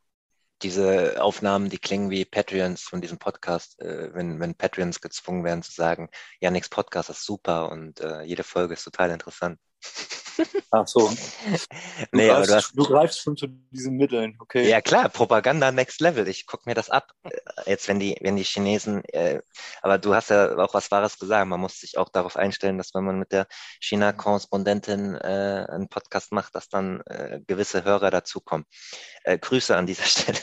Diese Aufnahmen, die klingen wie Patreons von diesem Podcast, äh, wenn, wenn Patreons gezwungen werden zu sagen, ja, nix Podcast ist super und äh, jede Folge ist total interessant. Ach so. Du, nee, greifst, aber du, hast, du greifst schon zu diesen Mitteln, okay. Ja klar, Propaganda next level. Ich guck mir das ab. Äh, Jetzt, wenn die, wenn die Chinesen, äh, aber du hast ja auch was Wahres gesagt. Man muss sich auch darauf einstellen, dass wenn man mit der China-Korrespondentin äh, einen Podcast macht, dass dann äh, gewisse Hörer dazukommen. Äh, Grüße an dieser Stelle.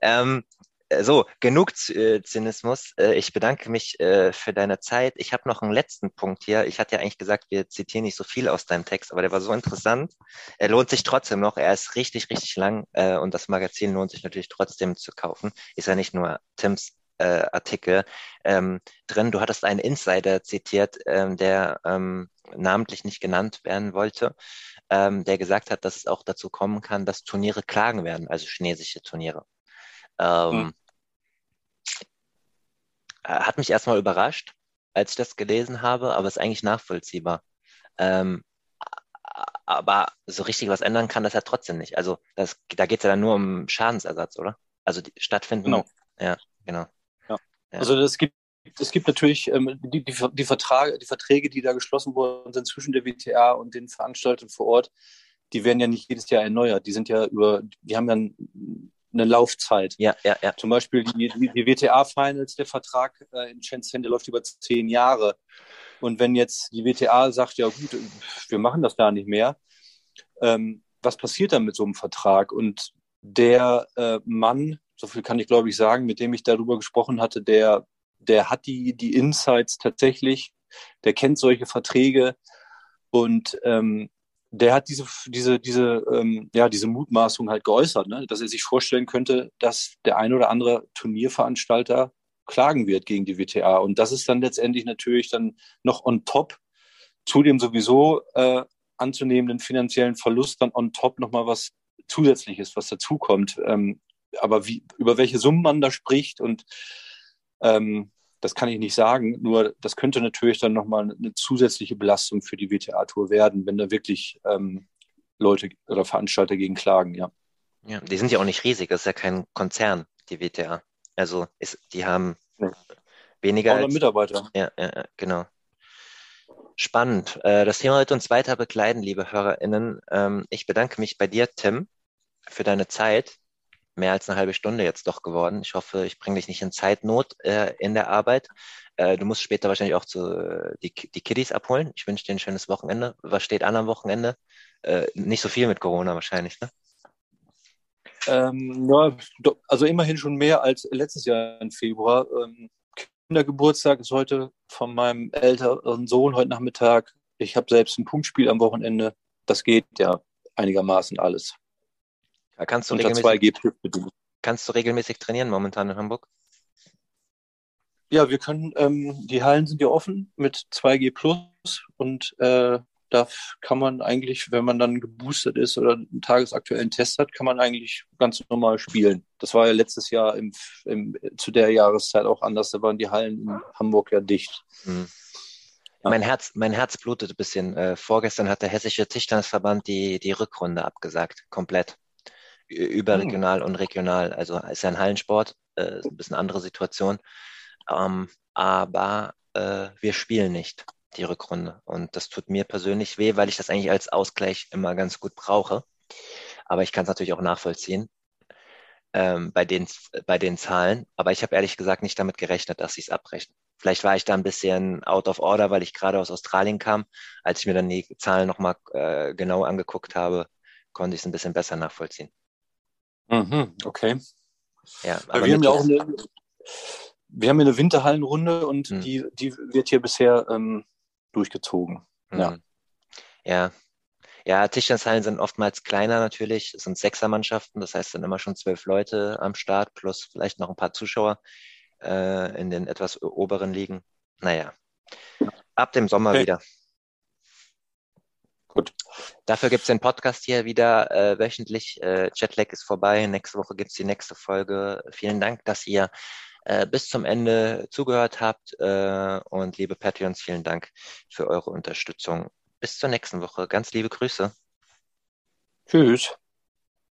Ähm, äh, so, genug äh, Zynismus. Äh, ich bedanke mich äh, für deine Zeit. Ich habe noch einen letzten Punkt hier. Ich hatte ja eigentlich gesagt, wir zitieren nicht so viel aus deinem Text, aber der war so interessant. Er lohnt sich trotzdem noch. Er ist richtig, richtig lang äh, und das Magazin lohnt sich natürlich trotzdem zu kaufen. Ist ja nicht nur Tims äh, Artikel ähm, drin. Du hattest einen Insider zitiert, ähm, der ähm, namentlich nicht genannt werden wollte, der gesagt hat, dass es auch dazu kommen kann, dass Turniere klagen werden, also chinesische Turniere. Ähm, Hm. Äh, Hat mich erstmal überrascht, als ich das gelesen habe, aber ist eigentlich nachvollziehbar. Ähm, aber so richtig was ändern kann das ja trotzdem nicht. Also das, da geht es ja dann nur um Schadensersatz, oder? Also die stattfinden. Genau. Ja, genau. Ja. Also es gibt, es gibt natürlich ähm, die, die, die, Vertrage, die Verträge, die da geschlossen worden sind zwischen der WTA und den Veranstaltern vor Ort, die werden ja nicht jedes Jahr erneuert. Die sind ja über, die haben ja ein- eine Laufzeit. Ja, ja, ja. Zum Beispiel die, die, die WTA-Finals, der Vertrag äh, in Shenzhen, der läuft über zehn Jahre. Und wenn jetzt die WTA sagt, ja gut, wir machen das da nicht mehr, ähm, was passiert dann mit so einem Vertrag? Und der äh, Mann, so viel kann ich glaube ich sagen, mit dem ich darüber gesprochen hatte, der, der hat die, die Insights tatsächlich, der kennt solche Verträge und ähm, der hat diese, diese, diese, ähm, ja, diese Mutmaßung halt geäußert, ne? dass er sich vorstellen könnte, dass der ein oder andere Turnierveranstalter klagen wird gegen die WTA. Und das ist dann letztendlich natürlich dann noch on top zu dem sowieso äh, anzunehmenden finanziellen Verlust dann on top nochmal was Zusätzliches, was dazukommt. Ähm, aber wie, über welche Summen man da spricht und ähm, das kann ich nicht sagen. Nur das könnte natürlich dann nochmal eine zusätzliche Belastung für die WTA-Tour werden, wenn da wirklich ähm, Leute oder Veranstalter gegen klagen, ja. Ja, die sind ja auch nicht riesig, das ist ja kein Konzern, die WTA. Also ist, die haben Nee. weniger 300 als, Mitarbeiter. ja, ja, ja, genau. Spannend. Äh, Das Thema wird uns weiter begleiten, liebe HörerInnen. Ähm, Ich bedanke mich bei dir, Tim, für deine Zeit. Mehr als eine halbe Stunde jetzt doch geworden. Ich hoffe, ich bringe dich nicht in Zeitnot äh, in der Arbeit. Äh, Du musst später wahrscheinlich auch zu, äh, die, die Kiddies abholen. Ich wünsche dir ein schönes Wochenende. Was steht an am Wochenende? Äh, Nicht so viel mit Corona wahrscheinlich, ne? Ähm, ja, also immerhin schon mehr als letztes Jahr im Februar. Ähm, Kindergeburtstag ist heute von meinem älteren Sohn heute Nachmittag. Ich habe selbst ein Punktspiel am Wochenende. Das geht ja einigermaßen alles. Da Kannst du Unter regelmäßig, 2G plus bedingt. kannst du regelmäßig trainieren momentan in Hamburg? Ja, wir können, ähm, die Hallen sind ja offen mit 2G plus und äh, da kann man eigentlich, wenn man dann geboostert ist oder einen tagesaktuellen Test hat, kann man eigentlich ganz normal spielen. Das war ja letztes Jahr im, im, zu der Jahreszeit auch anders. Da waren die Hallen in Hamburg ja dicht. Hm. Ja. Mein Herz, mein Herz blutet ein bisschen. Äh, vorgestern hat der Hessische Tischtennisverband die, die Rückrunde abgesagt. Komplett. Ü- Überregional und regional. Also ist ja ein Hallensport, äh, ist ein bisschen andere Situation. Ähm, aber äh, wir spielen nicht die Rückrunde. Und das tut mir persönlich weh, weil ich das eigentlich als Ausgleich immer ganz gut brauche. Aber ich kann es natürlich auch nachvollziehen ähm, bei, den, bei den Zahlen. Aber ich habe ehrlich gesagt nicht damit gerechnet, dass sie es abbrechen. Vielleicht war ich da ein bisschen out of order, weil ich gerade aus Australien kam. Als ich mir dann die Zahlen nochmal äh, genau angeguckt habe, konnte ich es ein bisschen besser nachvollziehen. Mhm, okay. Ja, Aber wir haben ja auch eine, wir haben ja eine Winterhallenrunde und Hm. die, die wird hier bisher ähm, durchgezogen. Ja. Mhm. Ja. Ja, Tischtennishallen sind oftmals kleiner natürlich. Es sind Sechsermannschaften, das heißt, es sind immer schon zwölf Leute am Start, plus vielleicht noch ein paar Zuschauer äh, in den etwas oberen Ligen. Naja. Ab dem Sommer Okay. wieder. Gut. Dafür gibt's den Podcast hier wieder äh, wöchentlich. Äh, Jetlag ist vorbei. Nächste Woche gibt's die nächste Folge. Vielen Dank, dass ihr äh, bis zum Ende zugehört habt. Äh, und liebe Patreons, vielen Dank für eure Unterstützung. Bis zur nächsten Woche. Ganz liebe Grüße. Tschüss.